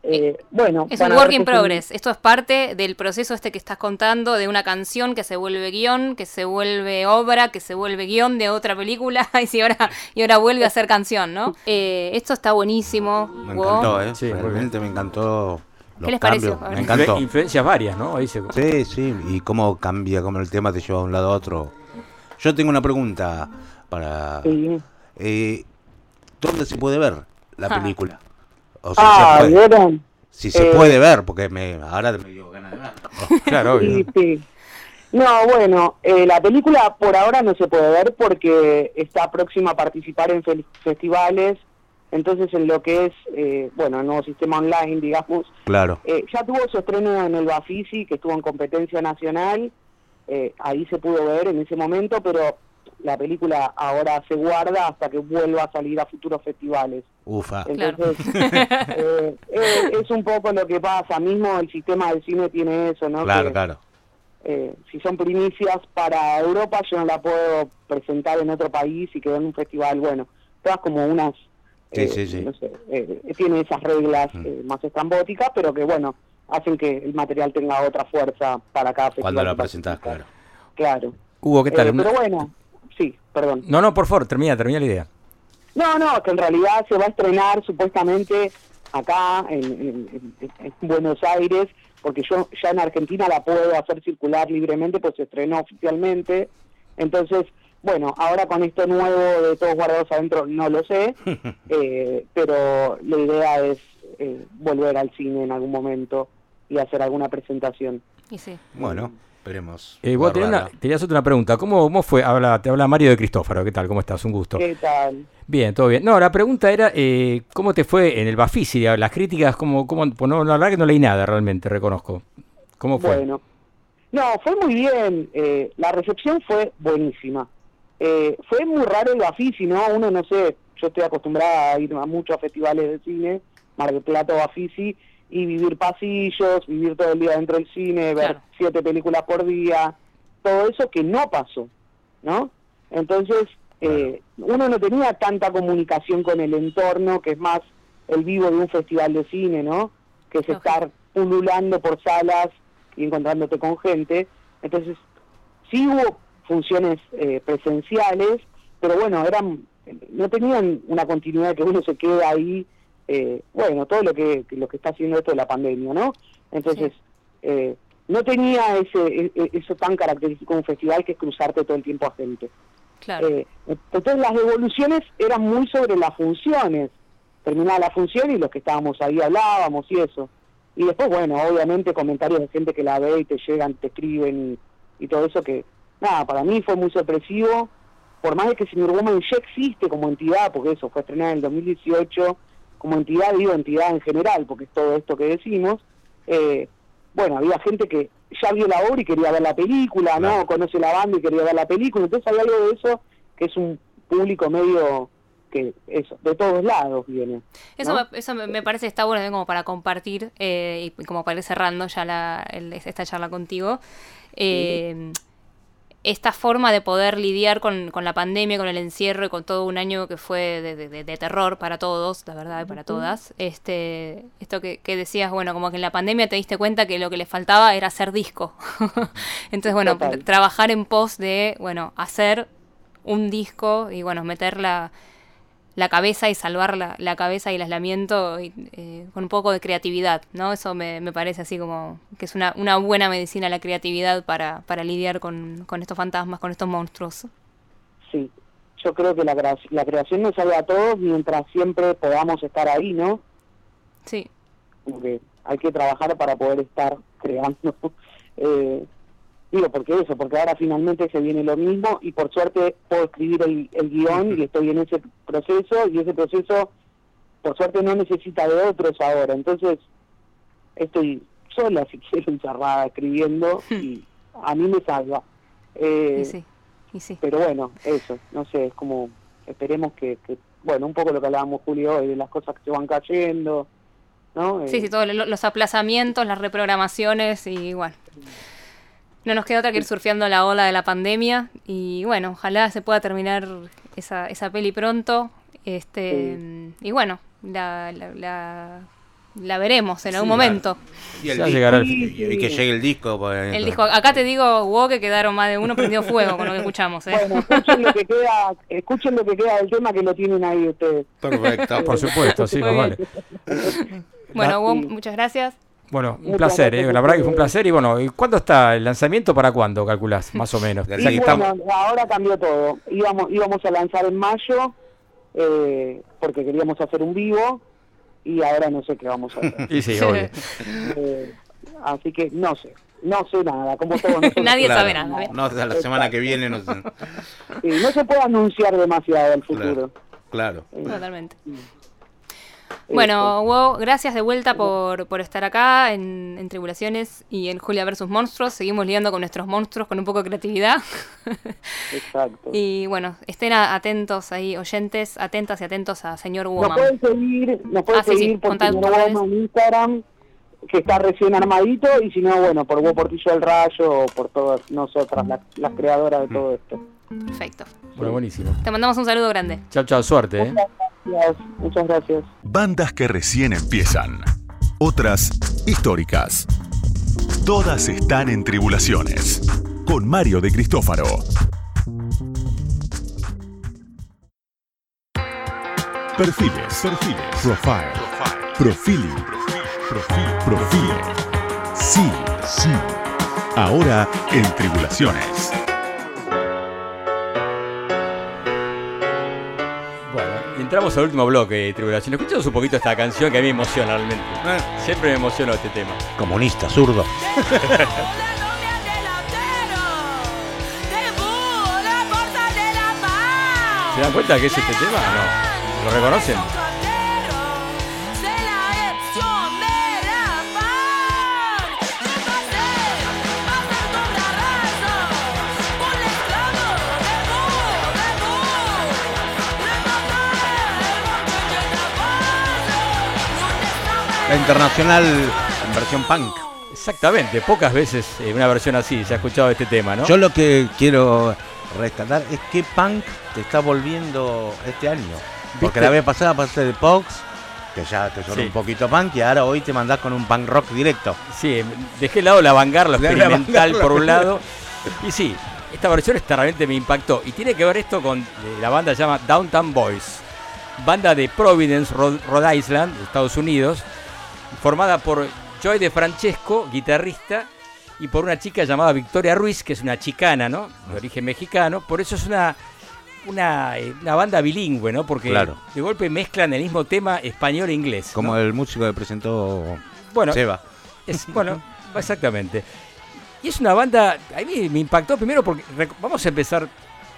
N: eh, bueno,
C: Es un work in progress. Esto es parte del proceso este que estás contando de una canción que se vuelve guion, que se vuelve obra, que se vuelve guion de otra película y, si ahora, y ahora vuelve a ser canción, ¿no? Eh, esto está buenísimo.
D: Me encantó, ¿eh?
B: Sí,
D: Realmente me encantó los
C: les pareció?
D: cambios,
C: ver.
D: Me encantó.
B: Influencias varias, ¿no? Ahí se...
D: Sí, sí, y cómo cambia, cómo el tema te lleva de un lado a otro. Yo tengo una pregunta para...
N: Sí.
D: Eh, ¿Dónde se puede ver la
N: Ah.
D: película? O
N: Ah,
D: se si se
N: Eh,
D: puede ver, porque me, ahora me dio ganas de ver.
B: Claro,
N: Sí, sí. No, bueno, eh, la película por ahora no se puede ver porque está próxima a participar en fel- festivales, entonces en lo que es, eh, bueno, el nuevo sistema online, digamos,
D: Claro.
N: eh, ya tuvo su estreno en el Bafisi, que estuvo en competencia nacional, eh, ahí se pudo ver en ese momento, pero la película ahora se guarda hasta que vuelva a salir a futuros festivales.
D: Ufa.
N: Entonces, eh, eh, es un poco lo que pasa, mismo el sistema del cine tiene eso, ¿no?
D: Claro,
N: Que,
D: claro.
N: eh, si son primicias para Europa, yo no la puedo presentar en otro país y quedó en un festival, bueno, todas como unas,
D: Sí,
N: eh,
D: sí, sí.
N: no sé, eh, tiene esas reglas eh, más estrambóticas, pero que bueno, hacen que el material tenga otra fuerza para cada festival.
D: Cuando la
N: que
D: presentás, claro.
N: Claro.
B: Hugo, ¿qué tal?
N: Eh, pero bueno, perdón.
B: No, no, por favor, termina, termina la idea.
N: No, no, que en realidad se va a estrenar supuestamente acá en, en- en- en Buenos Aires, porque yo ya en Argentina la puedo hacer circular libremente, pues se estrenó oficialmente. Entonces, bueno, ahora con esto nuevo de todos guardados adentro no lo sé, eh, pero la idea es eh, volver al cine en algún momento y hacer alguna presentación.
C: Y sí.
D: Bueno, esperemos.
B: Eh, vos tenías, una, tenías otra pregunta. ¿Cómo, cómo fue? Habla, te habla Mario de Cristófaro. ¿Qué tal? ¿Cómo estás? Un gusto.
N: ¿Qué tal?
B: Bien, todo bien. No, la pregunta era, eh, ¿cómo te fue en el Bafisi? Las críticas, ¿cómo, cómo, pues no, la verdad que no leí nada realmente, reconozco. ¿Cómo fue?
N: Bueno, no, fue muy bien. eh, la recepción fue buenísima. Eh, fue muy raro el Bafisi, ¿no? Uno, no sé, yo estoy acostumbrada a ir a muchos festivales de cine, Mar del Plata o Bafisi, y vivir pasillos, vivir todo el día dentro del cine, ver
C: Claro.
N: siete películas por día, todo eso que no pasó, ¿no? Entonces, eh, uno no tenía tanta comunicación con el entorno, que es más el vivo de un festival de cine, ¿no? Que es estar pululando por salas y encontrándote con gente. Entonces, sí hubo funciones eh, presenciales, pero bueno, eran no tenían una continuidad que uno se quede ahí, eh, bueno, todo lo que, lo que está haciendo esto de la pandemia, ¿no? Entonces, eh, no tenía ese e- e- eso tan característico de un festival que es cruzarte todo el tiempo a gente.
C: Claro.
N: Eh, entonces las devoluciones eran muy sobre las funciones. Terminaba la función y los que estábamos ahí hablábamos y eso. Y después, bueno, obviamente comentarios de gente que la ve y te llegan, te escriben y, y todo eso que, nada, para mí fue muy sorpresivo. Por más de que Senior Woman ya existe como entidad, porque eso fue estrenada en el 2018, como entidad, digo entidad en general, porque es todo esto que decimos, eh, bueno, había gente que ya vio la obra y quería ver la película, ¿no? Conoce la banda y quería ver la película, entonces hay algo de eso que es un público medio que eso, de todos lados viene.
C: Eso, me, eso me- parece está bueno ¿eh? como para compartir eh, y como para ir cerrando ya la, el- esta charla contigo. Eh, esta forma de poder lidiar con, con la pandemia, con el encierro y con todo un año que fue de, de- de- de terror para todos, la verdad, y para todas. Este, esto que, que decías, bueno, como que en la pandemia te diste cuenta que lo que le faltaba era hacer disco. Entonces, bueno,
N: Total.
C: trabajar en pos de, bueno, hacer un disco y, bueno, meter la, la cabeza y salvar la, la cabeza y el aislamiento y, eh, con un poco de creatividad, ¿no? Eso me, me parece así como que es una, una buena medicina la creatividad para, para lidiar con, con estos fantasmas, con estos monstruos.
N: Sí, yo creo que la, la creación nos salva a todos mientras siempre podamos estar ahí, ¿no?
C: Sí,
N: Como que hay que trabajar para poder estar creando. Eh, digo, porque eso, porque ahora finalmente se viene lo mismo y por suerte puedo escribir el, el guion y estoy en ese proceso y ese proceso, por suerte, no necesita de otros ahora. Entonces, estoy sola, si quiero, encerrada escribiendo y a mí me salva. Eh,
C: y sí, y sí.
N: pero bueno, eso, no sé, es como, esperemos que, que, bueno, un poco lo que hablábamos Julio hoy, de las cosas que se van cayendo, ¿no?
C: Sí,
N: Eh,
C: sí, todos lo- los aplazamientos, las reprogramaciones y bueno. No nos queda otra que ir surfeando la ola de la pandemia y bueno, ojalá se pueda terminar esa, esa peli pronto. Este, Y bueno, la, la, la, la veremos en algún momento.
D: Y, el
B: Ya
D: disco-
B: llegará el-
D: y- y que llegue el disco. pues,
C: El disco, acá te digo, Hugo, que quedaron más de uno prendido fuego con lo que escuchamos. ¿eh?
N: Bueno, escuchen lo que queda, escuchen lo que queda del tema que lo tienen ahí ustedes.
D: Perfecto.
B: Por supuesto, sí, más vale.
C: Bueno, Hugo, muchas gracias.
B: Bueno, un
N: Muchas
B: placer, eh, la verdad que fue un placer. Y bueno, ¿y ¿cuándo está el lanzamiento? ¿Para cuándo calculás? Más o menos. Que estamos-
N: ahora cambió todo. Íbamos, íbamos a lanzar en mayo eh, porque queríamos hacer un vivo y ahora no sé qué vamos a hacer.
B: Y sí, obvio.
N: Eh, así que no sé, no sé nada, como todos nosotros.
C: Nadie
D: Claro.
C: sabe nada. ¿eh?
D: No, hasta la semana que viene no sé.
N: Sí, no se puede anunciar demasiado el futuro.
D: Claro.
C: Totalmente. Bueno, Wow, gracias de vuelta por, por estar acá en, en Tribulaciones y en Julia versus Monstruos. Seguimos lidiando con nuestros monstruos con un poco de creatividad.
N: Exacto.
C: Y bueno, estén atentos ahí, oyentes, atentas y atentos a señor
N: Nos
C: Woman.
N: pueden seguir, nos pueden
C: Ah, sí, sí,
N: seguir por Señor. Woman en Instagram, que está recién armadito, y si no, bueno, por Hugo Portillo del Rayo o por todas nosotras, las, las creadoras de todo esto.
C: Perfecto.
B: Bueno, buenísimo.
C: Te mandamos un saludo grande.
B: Chao, chao, suerte. ¿eh?
N: Muchas gracias.
A: Bandas que recién empiezan. Otras históricas. Todas están en tribulaciones. Con Mario de Cristófaro. Perfiles. Perfiles. Profile. Profiling. Profil. Profile. Sí. Sí. Ahora en tribulaciones.
B: Entramos al último bloque de Tribulación. Escuchamos un poquito esta canción que a mí me emociona realmente. Siempre me emocionó este tema.
D: Comunista, zurdo.
B: ¿Se dan cuenta que es este tema? No. ¿Lo reconocen?
D: La internacional en versión punk.
B: Exactamente, pocas veces eh, una versión así se ha escuchado este tema, ¿no?
D: Yo lo que quiero rescatar es que punk te está volviendo este año. Porque la vez pasada pasaste de Pox, que ya te sonó
B: Sí.
D: un poquito punk, y ahora hoy te mandás con un punk rock directo.
B: Sí, dejé de lado la vanguard, lo experimental por un
D: la-
B: lado. Y sí, esta versión esta realmente me impactó. Y tiene que ver esto con eh, la banda se llama Downtown Boys. Banda de Providence, Rhode Island, Estados Unidos. Formada por Joy de Francesco, guitarrista, y por una chica llamada Victoria Ruiz, que es una chicana, ¿no? De origen mexicano. Por eso es una, una, eh, una banda bilingüe, ¿no? Porque
D: Claro.
B: de golpe mezclan el mismo tema español e inglés.
D: Como
B: ¿no?
D: el músico que presentó
B: Bueno,
D: Seba.
B: es, bueno, exactamente. Y es una banda, a mí me impactó primero porque, vamos a empezar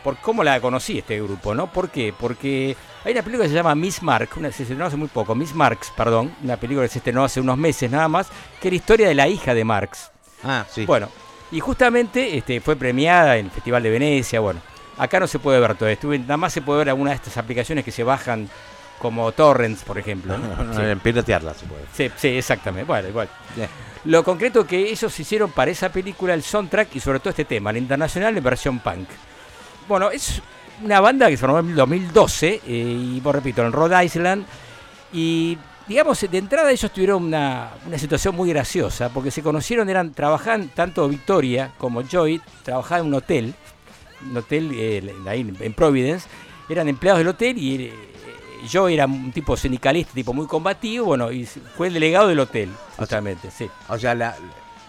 B: por cómo la conocí este grupo, ¿no? ¿Por qué? Porque hay una película que se llama Miss Mark, una, se estrenó hace muy poco, Miss Marks, perdón, una película que se estrenó hace unos meses nada más, que era la historia de la hija de Marx.
D: Ah, sí.
B: Bueno, y justamente este, fue premiada en el Festival de Venecia, bueno, acá no se puede ver todo esto, nada más se puede ver alguna de estas aplicaciones que se bajan como torrents, por ejemplo. ¿no? Sí.
D: En piratearla se puede.
B: Sí, sí, exactamente. Bueno, igual. Lo concreto que ellos hicieron para esa película, el soundtrack y sobre todo este tema, la internacional en versión punk. Bueno, es una banda que se formó en el 2012 eh, y, vos repito, en Rhode Island. Y, digamos, de entrada ellos tuvieron una, una situación muy graciosa porque se conocieron, eran trabajaban tanto Victoria como Joy, trabajaban en un hotel, un hotel eh, ahí en- en Providence, eran empleados del hotel y eh, yo era un tipo sindicalista, tipo muy combativo, bueno, y fue el delegado del hotel, justamente, sí.
D: O sea, la,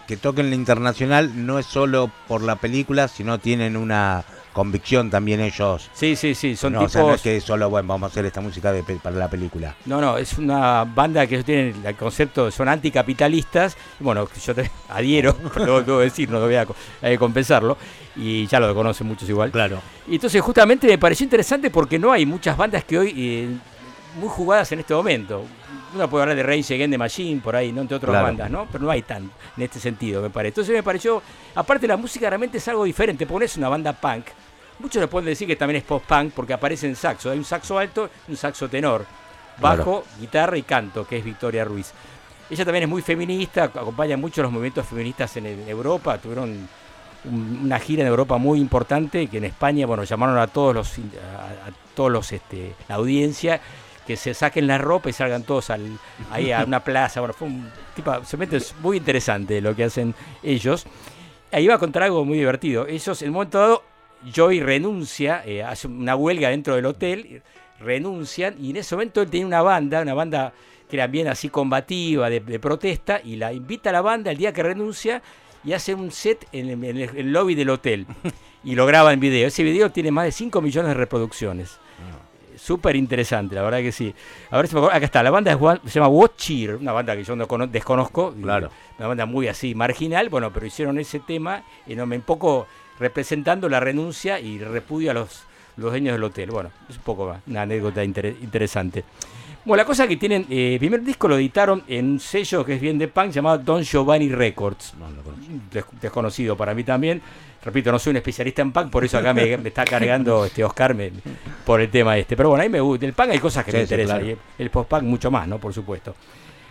D: que toquen la internacional no es solo por la película, sino tienen una convicción también ellos.
B: Sí, sí, sí, son
D: no,
B: tipos...
D: o sea, no es que solo, bueno, vamos a hacer esta música de para la película.
B: No, no, es una banda que ellos tienen el concepto, son anticapitalistas, bueno, yo te adhiero, lo debo decir, no lo voy a, compensarlo, y ya lo conocen muchos igual.
D: Claro.
B: Y entonces justamente me pareció interesante porque no hay muchas bandas que hoy, eh, muy jugadas en este momento. Uno puede hablar de Rage Against the Machine, por ahí, ¿no? Entre otras
D: Claro.
B: bandas, ¿no? Pero no hay tan en este sentido, me parece. Entonces me pareció, aparte la música realmente es algo diferente, porque no es una banda punk. Muchos le pueden decir que también es post-punk porque aparece en saxo. Hay un saxo alto y un saxo tenor. Bajo, guitarra y canto, que es Victoria Ruiz. Ella también es muy feminista, acompaña mucho los movimientos feministas en, en Europa. Tuvieron un- una gira en Europa muy importante que en España, bueno, llamaron a todos los, a todos los, este, la audiencia que se saquen la ropa y salgan todos al, ahí a una plaza. Bueno, fue un tipo, realmente es muy interesante lo que hacen ellos. Ahí va a contar algo muy divertido. Ellos, en un momento dado, Joy renuncia, eh, hace una huelga dentro del hotel, renuncian y en ese momento él tenía una banda, una banda que era bien así combativa, de, de protesta, y la invita a la banda el día que renuncia y hace un set en el, en el- el lobby del hotel y lo graba en video. Ese video tiene más de 5 millones de reproducciones. Súper interesante, la verdad que sí. A ver si me acuerdo. Acá está, la banda es se llama Watch Cheer, una banda que yo no cono- desconozco.
D: Claro.
B: Una banda muy así, marginal. Bueno, pero hicieron ese tema en un poco representando la renuncia y repudio a los, los dueños del hotel. Bueno, es un poco más, una anécdota inter- interesante. Bueno, la cosa que tienen, eh, el primer disco lo editaron en un sello que es bien de punk llamado Don Giovanni Records. Des- desconocido para mí también. Repito, no soy un especialista en punk, por eso acá me, me está cargando este Oscar me- por el tema este. Pero bueno, a mí me gusta. El punk hay cosas que
D: Sí,
B: me
D: sí,
B: interesan.
D: claro.
B: y el- el post-punk mucho más, ¿no? Por supuesto.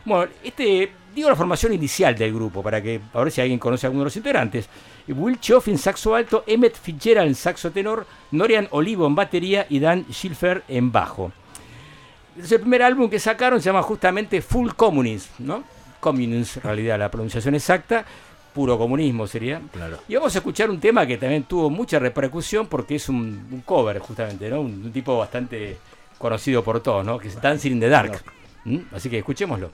B: Bueno, este, digo la formación inicial del grupo, para que a ver si alguien conoce a alguno de los integrantes. Will Choff en saxo alto, Emmett Fitzgerald en saxo tenor, Norian Olivo en batería y Dan Schilfer en bajo. Es el primer álbum que sacaron, se llama justamente Full Communism, ¿no? Communism, en realidad, la pronunciación exacta, puro comunismo sería.
D: Claro.
B: Y vamos a escuchar un tema que también tuvo mucha repercusión porque es un, un cover, justamente, ¿no? Un, un tipo bastante conocido por todos, ¿no? Que es Dancing in the Dark. ¿Mm? Así que escuchémoslo.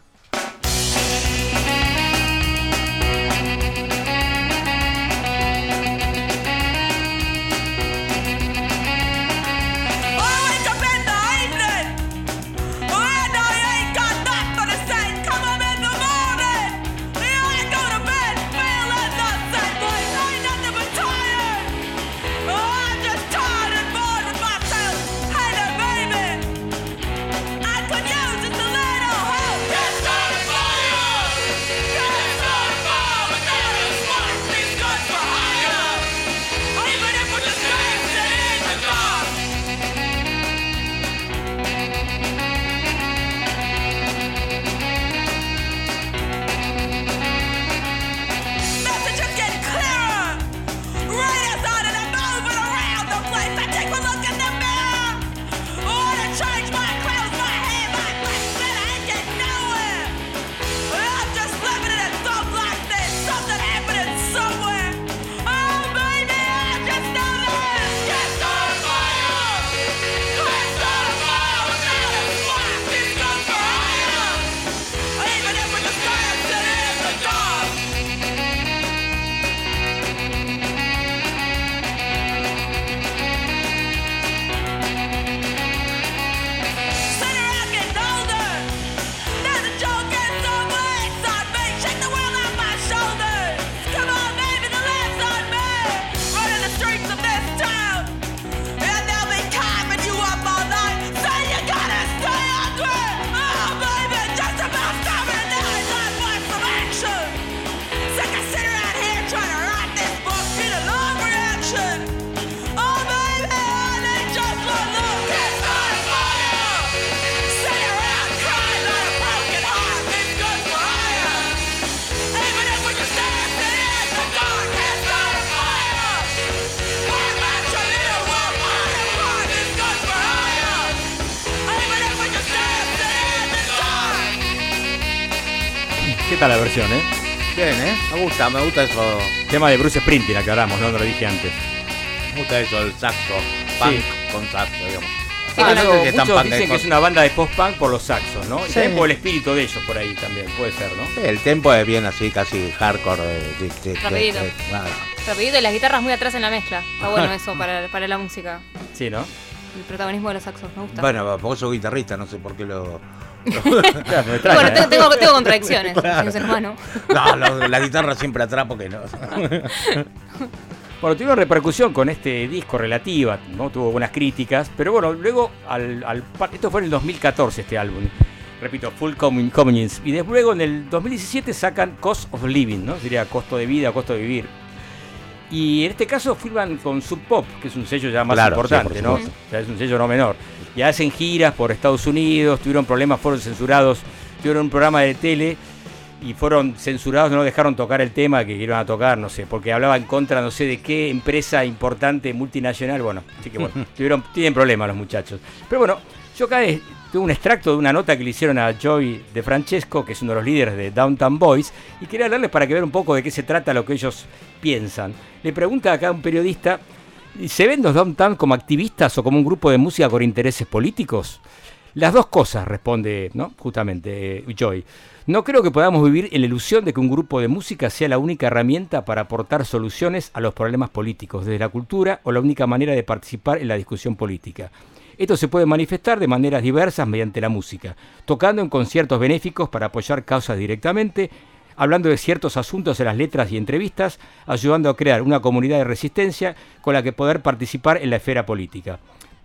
B: ¿Qué tal la versión, eh?
D: Bien, ¿eh? Me gusta, me gusta eso.
B: Tema de Bruce Springsteen, aclaramos, no, no lo dije antes.
D: Me gusta eso, el saxo. Punk
B: Sí.
D: con saxo, digamos.
B: Sí,
D: Ah, no
B: muchos dicen que
D: es
B: una banda de post-punk por los saxos, ¿no? Y también por el espíritu de ellos por ahí también, puede ser, ¿no?
D: Sí, El tempo es bien así, casi hardcore. De, de- de-
C: Rapidito. Rapidito y las guitarras muy atrás en la mezcla. Está bueno eso para, para la música.
B: Sí, ¿no?
C: El protagonismo de los saxos, me gusta.
D: Bueno, vos sos guitarrista, no sé por qué lo.
C: Bueno,
B: ¿eh?
C: tengo, tengo, tengo contradicciones,
D: Claro.
C: soy un ser humano.
D: No, lo- la guitarra siempre atrás porque no.
B: Bueno, tuvieron repercusión con este disco relativa, ¿no? Tuvo buenas críticas, pero bueno, luego, al, al par- esto fue en el 2014 este álbum, repito, Full Commun- Communism, y después luego en el 2017 sacan Cost of Living, ¿no? Sería costo de vida, costo de vivir. Y en este caso firman con Sub Pop, que es un sello ya más
D: Claro,
B: importante,
D: por
B: ¿no? O sea, es un sello no menor. Y hacen giras por Estados Unidos, tuvieron problemas, fueron censurados, tuvieron un programa de tele y fueron censurados, no dejaron tocar el tema que iban a tocar, no sé, porque hablaba en contra, no sé de qué empresa importante multinacional, bueno, así que bueno, tuvieron, tienen problemas los muchachos. Pero bueno, yo acá tuve un extracto de una nota que le hicieron a Joey de Francesco, que es uno de los líderes de Downtown Boys, y quería hablarles para que vean un poco de qué se trata lo que ellos piensan. Le pregunta acá un periodista
M: ¿Y ¿Se ven los Downtown como activistas o como un grupo de música con intereses políticos? Las dos cosas, responde ¿no? justamente eh, Joy. No creo que podamos vivir en la ilusión de que un grupo de música sea la única herramienta para aportar soluciones a los problemas políticos desde la cultura o la única manera de participar en la discusión política. Esto se puede manifestar de maneras diversas mediante la música, tocando en conciertos benéficos para apoyar causas directamente, hablando de ciertos asuntos en las letras y entrevistas, ayudando a crear una comunidad de resistencia con la que poder participar en la esfera política.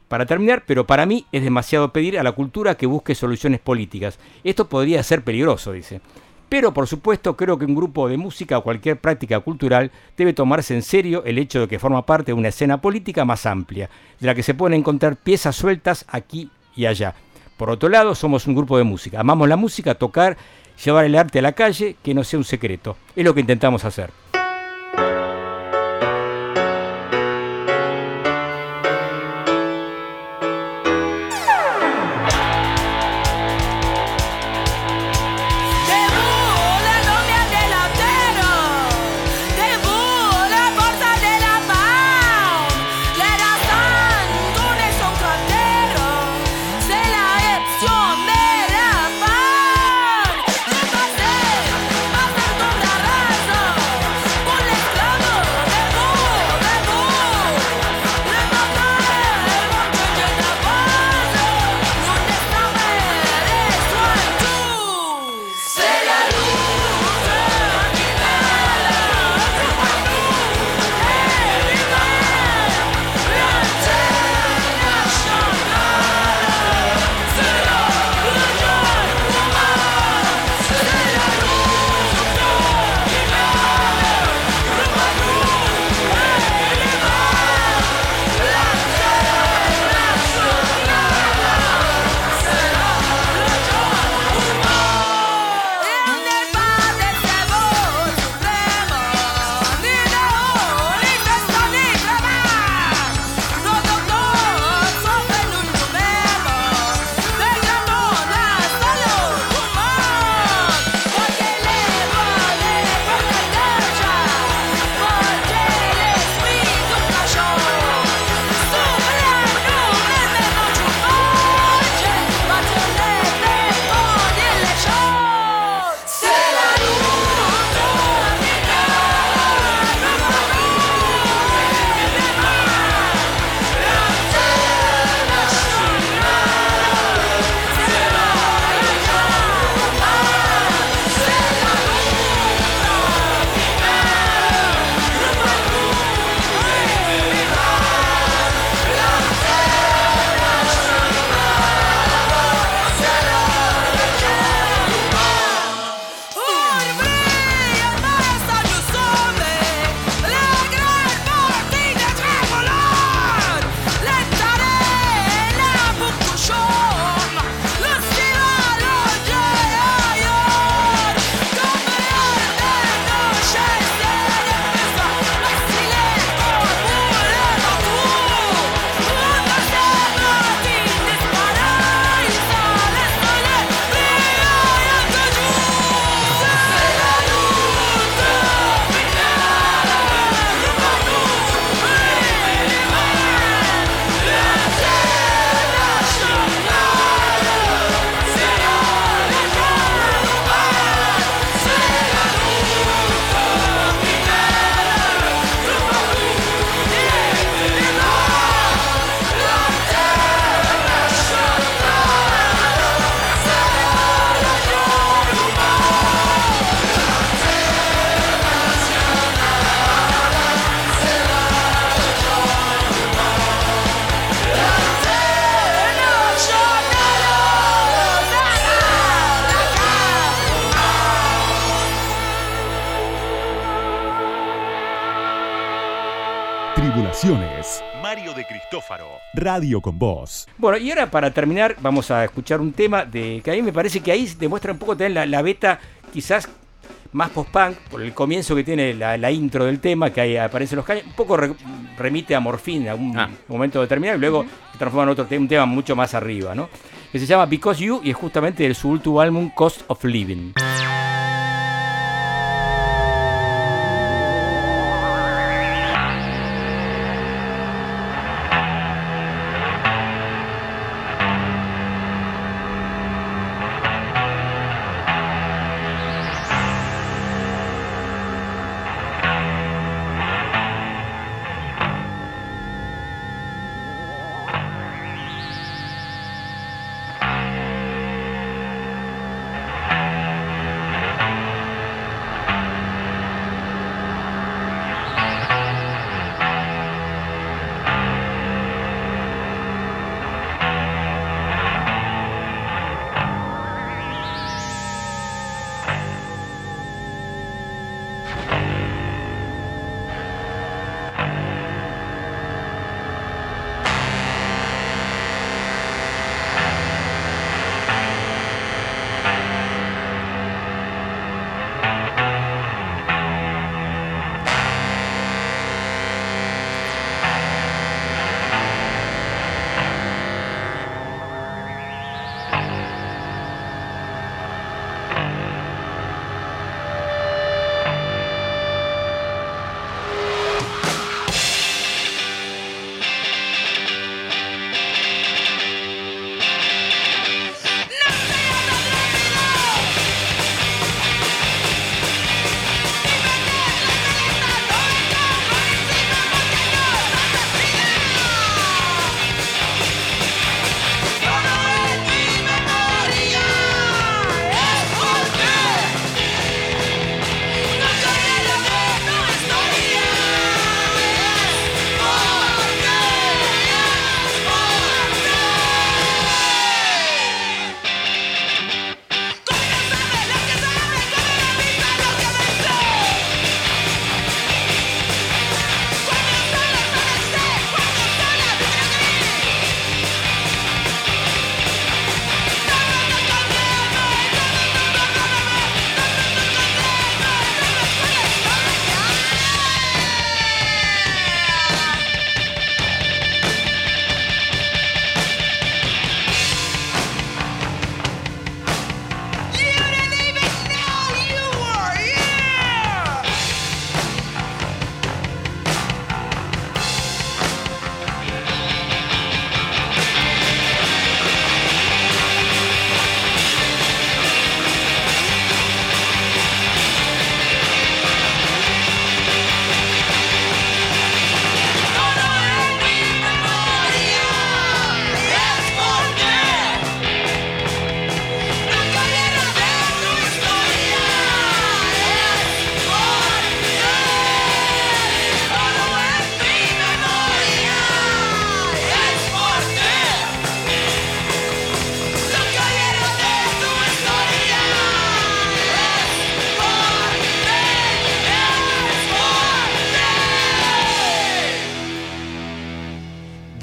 M: Para terminar, pero para mí es demasiado pedir a la cultura que busque soluciones políticas. Esto podría ser peligroso, dice. Pero por supuesto creo que un grupo de música o cualquier práctica cultural debe tomarse en serio el hecho de que forma parte de una escena política más amplia, de la que se pueden encontrar piezas sueltas aquí y allá. Por otro lado, somos un grupo de música. Amamos la música, tocar, llevar el arte a la calle, que no sea un secreto. Es lo que intentamos hacer.
L: Mario de Cristófaro. Radio con Voz.
M: Bueno, y ahora para terminar vamos a escuchar un tema de que a mí me parece que ahí demuestra un poco también la, la beta quizás más post-punk, por el comienzo que tiene la, la intro del tema, que ahí aparecen los caños, un poco re- remite a Morphine a un momento determinado y luego se transforma en otro tema, un tema mucho más arriba, ¿no? Que se llama Because You y es justamente de su último álbum Cost of Living.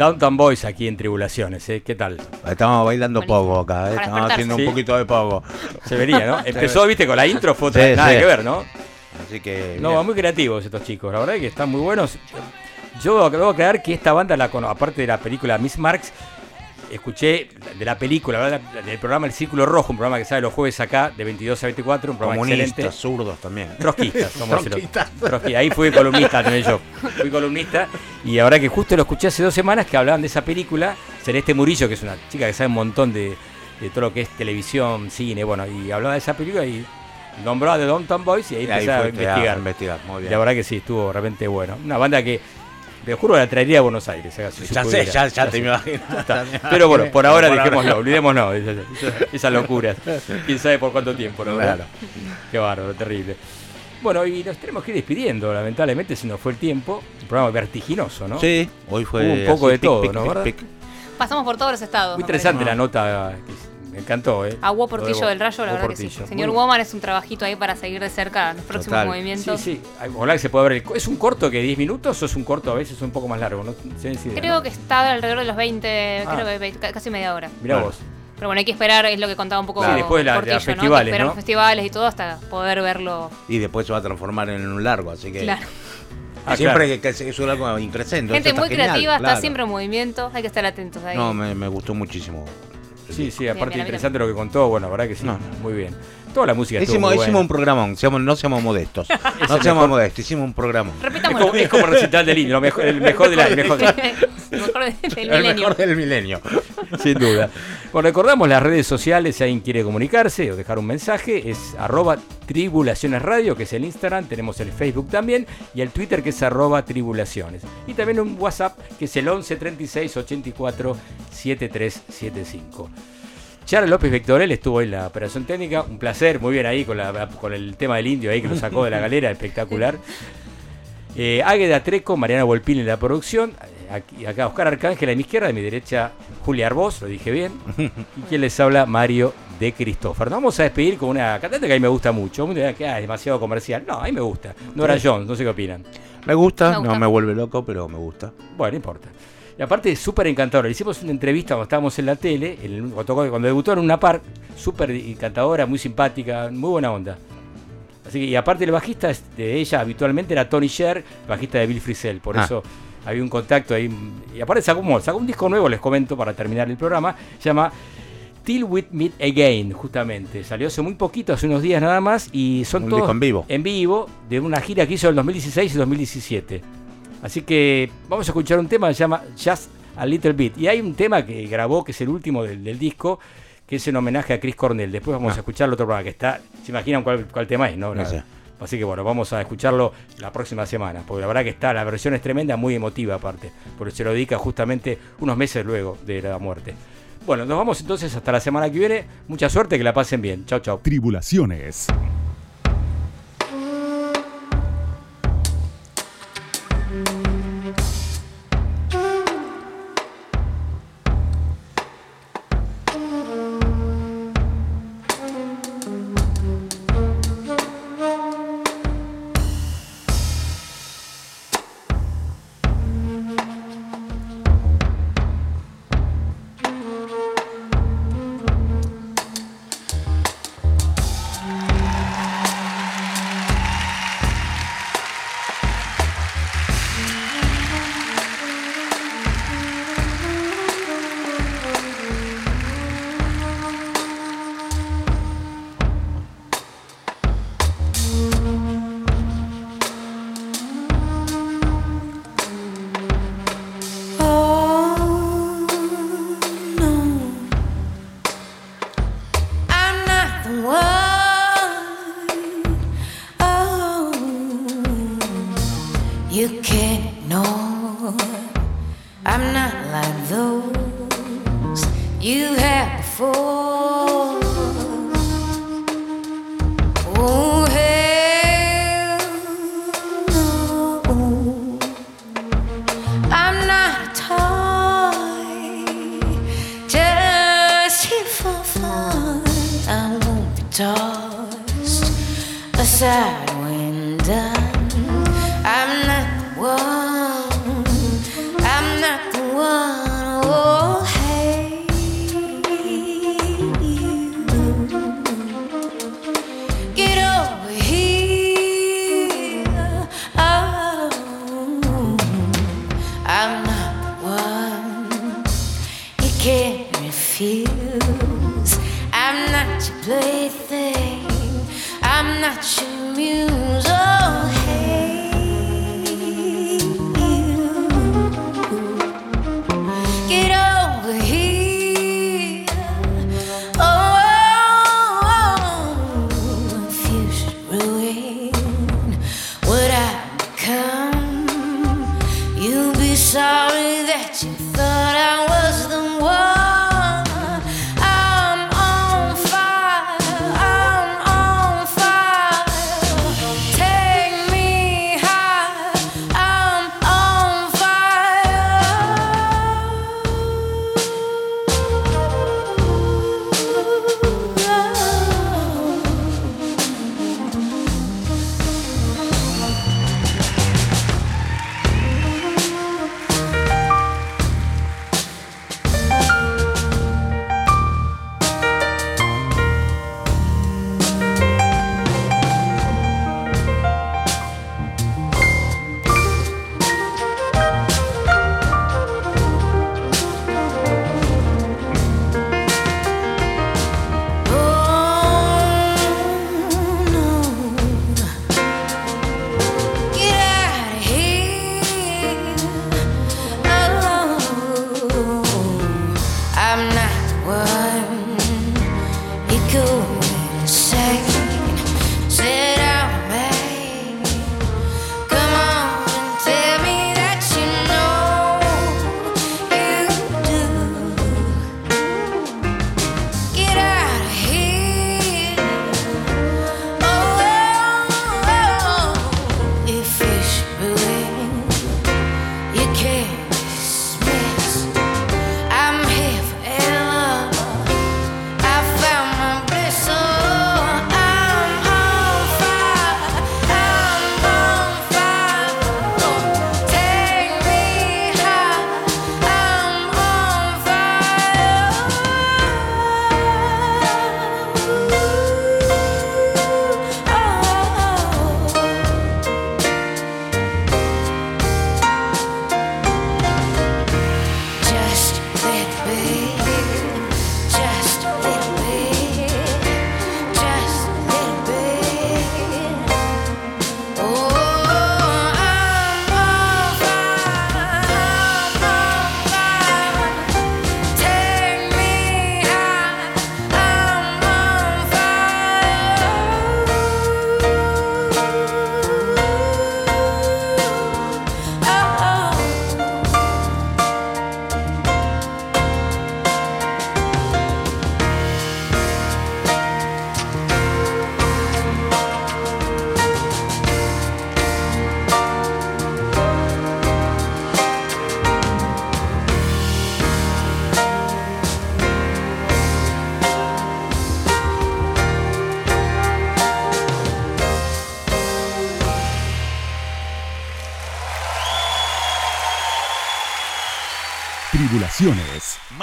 B: Downtown Boys aquí en Tribulaciones, ¿eh? ¿Qué tal?
D: Estamos bailando poco acá, ¿eh? Estamos haciendo un poquito de poco.
B: Se venía, ¿no? Empezó, viste, con la intro, fue otra,
D: Sí,
B: nada
D: sí.
B: que ver, ¿no?
D: Así que.
B: No, muy creativos estos chicos, la verdad es que están muy buenos. Yo debo aclarar que esta banda, la aparte de la película Miss Marx, escuché de la película, ¿verdad? del programa El Círculo Rojo, un programa que sale los jueves acá, de 22 a 24, un programa
D: Comunistas,
B: excelente.
D: zurdos también.
B: Trotskistas, somos
D: Trotskistas.
B: Trotski- Ahí fui columnista también yo. Fui columnista y ahora que justo lo escuché hace dos semanas que hablaban de esa película, Celeste Murillo, que es una chica que sabe un montón de, de todo lo que es televisión, cine, bueno, y hablaba de esa película y nombró a The Downtown Boys y ahí
D: Y ahí
B: empecé a investigar.
D: investigar, muy bien.
B: La verdad que sí, estuvo realmente bueno. Una banda que, te juro, la traería a Buenos Aires. si
D: Ya sé,
B: pudiera.
D: ya- ya te
B: sé.
D: me imagino. Ya
B: Pero bueno, por ahora
D: Por ahora.
B: dejémoslo, olvidémonos esas, locuras. Quién sabe por cuánto tiempo, ¿no?
D: Claro.
B: Qué bárbaro, terrible. Bueno, y nos tenemos que ir despidiendo, lamentablemente se nos fue el tiempo. Un programa vertiginoso, ¿no?
D: Sí, hoy fue
B: Hubo un poco
D: así,
B: de
D: pic,
B: todo,
D: pic,
B: ¿no?
D: pic,
B: ¿Verdad?
D: pic.
C: Pasamos por todos los estados.
B: Muy interesante
C: parece.
B: la nota, que me encantó, ¿eh?
C: A
B: de
C: Portillo del Rayo, la
B: Hugo
C: verdad que sí. Señor Woman es un trabajito ahí para seguir de cerca los próximos
D: Total.
C: movimientos.
B: Sí, sí. Ojalá que se pueda ver. el ¿Es un corto que 10 minutos o es un corto a veces un poco más largo? No sé si
C: Creo que está alrededor de los 20,
B: Ah.
C: creo que 20, ca- casi media hora.
B: Mirá
D: Bueno.
B: vos.
C: Pero bueno, hay que esperar, es lo que contaba un poco
B: Sí, después de la- de
C: Portillo,
B: los
C: ¿no? Hay que
B: festivales,
C: esperar
B: ¿no?
C: los festivales y todo hasta poder verlo.
D: Y después se va a transformar en un largo, así que.
C: Claro.
B: Ah,
D: Siempre
B: claro.
D: que, que es un largo increscente.
C: Gente
D: está
C: muy
D: genial,
C: creativa, está
D: claro.
C: siempre en movimiento, hay que estar atentos ahí.
D: No, me, me gustó muchísimo.
B: Sí, sí, aparte
C: bien,
B: interesante lo que contó, bueno, la verdad que sí,
D: No.
B: muy bien. Toda la música estuvo
D: Hicimos,
B: muy
D: hicimos
B: buena.
D: un programón, seamos- no seamos modestos. no seamos
B: mejor.
D: modestos, hicimos un programón.
B: Es
C: Repitámoslo.
B: como, es como recital del indio, lo mejor, el mejor de la, el mejor,
C: del
D: El mejor del milenio.
B: sin duda. Bueno, recordamos las redes sociales, si alguien quiere comunicarse o dejar un mensaje, es arroba tribulaciones radio, que es el Instagram, tenemos el Facebook también, y el Twitter que es arroba tribulaciones. Y también un WhatsApp que es el 11 36 84 7375. Charles López Vectorel estuvo en la operación técnica, un placer, muy bien ahí con, la- con el tema del indio ahí que lo sacó de la galera, espectacular. Eh, Águeda Treco, Mariana Volpín en la producción, aquí, acá Oscar Arcángel a mi izquierda, a mi derecha Julia Arbós, lo dije bien, y quien les habla Mario de Cristófaro. Nos vamos a despedir con una cantante que a mí me gusta mucho, que ah, es demasiado comercial, no, a mí me gusta, Nora Jones, no sé qué opinan.
D: Me gusta,
C: Me gusta.
D: no me vuelve loco, pero me gusta.
B: Bueno, no importa. Y aparte es súper encantadora. Hicimos una entrevista cuando estábamos en la tele, en el- cuando, debutó en una par, súper encantadora, muy simpática, muy buena onda. Así que, y aparte el bajista de ella habitualmente era Tony Sher, bajista de Bill Frisell, por
D: Ah.
B: eso había un contacto ahí. Y aparte sacó, un- sacó un disco nuevo, les comento para terminar el programa, se llama Till We Meet Again, justamente. Salió hace muy poquito, hace unos días nada más, y son
D: Un
B: todos
D: disco en vivo.
B: en vivo de una gira que hizo en el 2016 y 2017. Así que vamos a escuchar un tema que se llama Just a Little Bit. Y hay un tema que grabó, que es el último del, del disco, que es en homenaje a Chris Cornell. Después vamos
D: Ah.
B: a escuchar el otro programa que está. ¿Se imaginan cuál, cuál tema es? No,
D: No
B: No.
D: sé.
B: Así que bueno, vamos a escucharlo la próxima semana. Porque la verdad que está, la versión es tremenda, muy emotiva aparte. Porque se lo dedica justamente unos meses luego de la muerte. Bueno, nos vamos entonces hasta la semana que viene. Mucha suerte, que la pasen bien. Chau, chau.
A: Tribulaciones.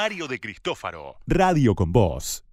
A: Mario de Cristófaro. Radio con Voz.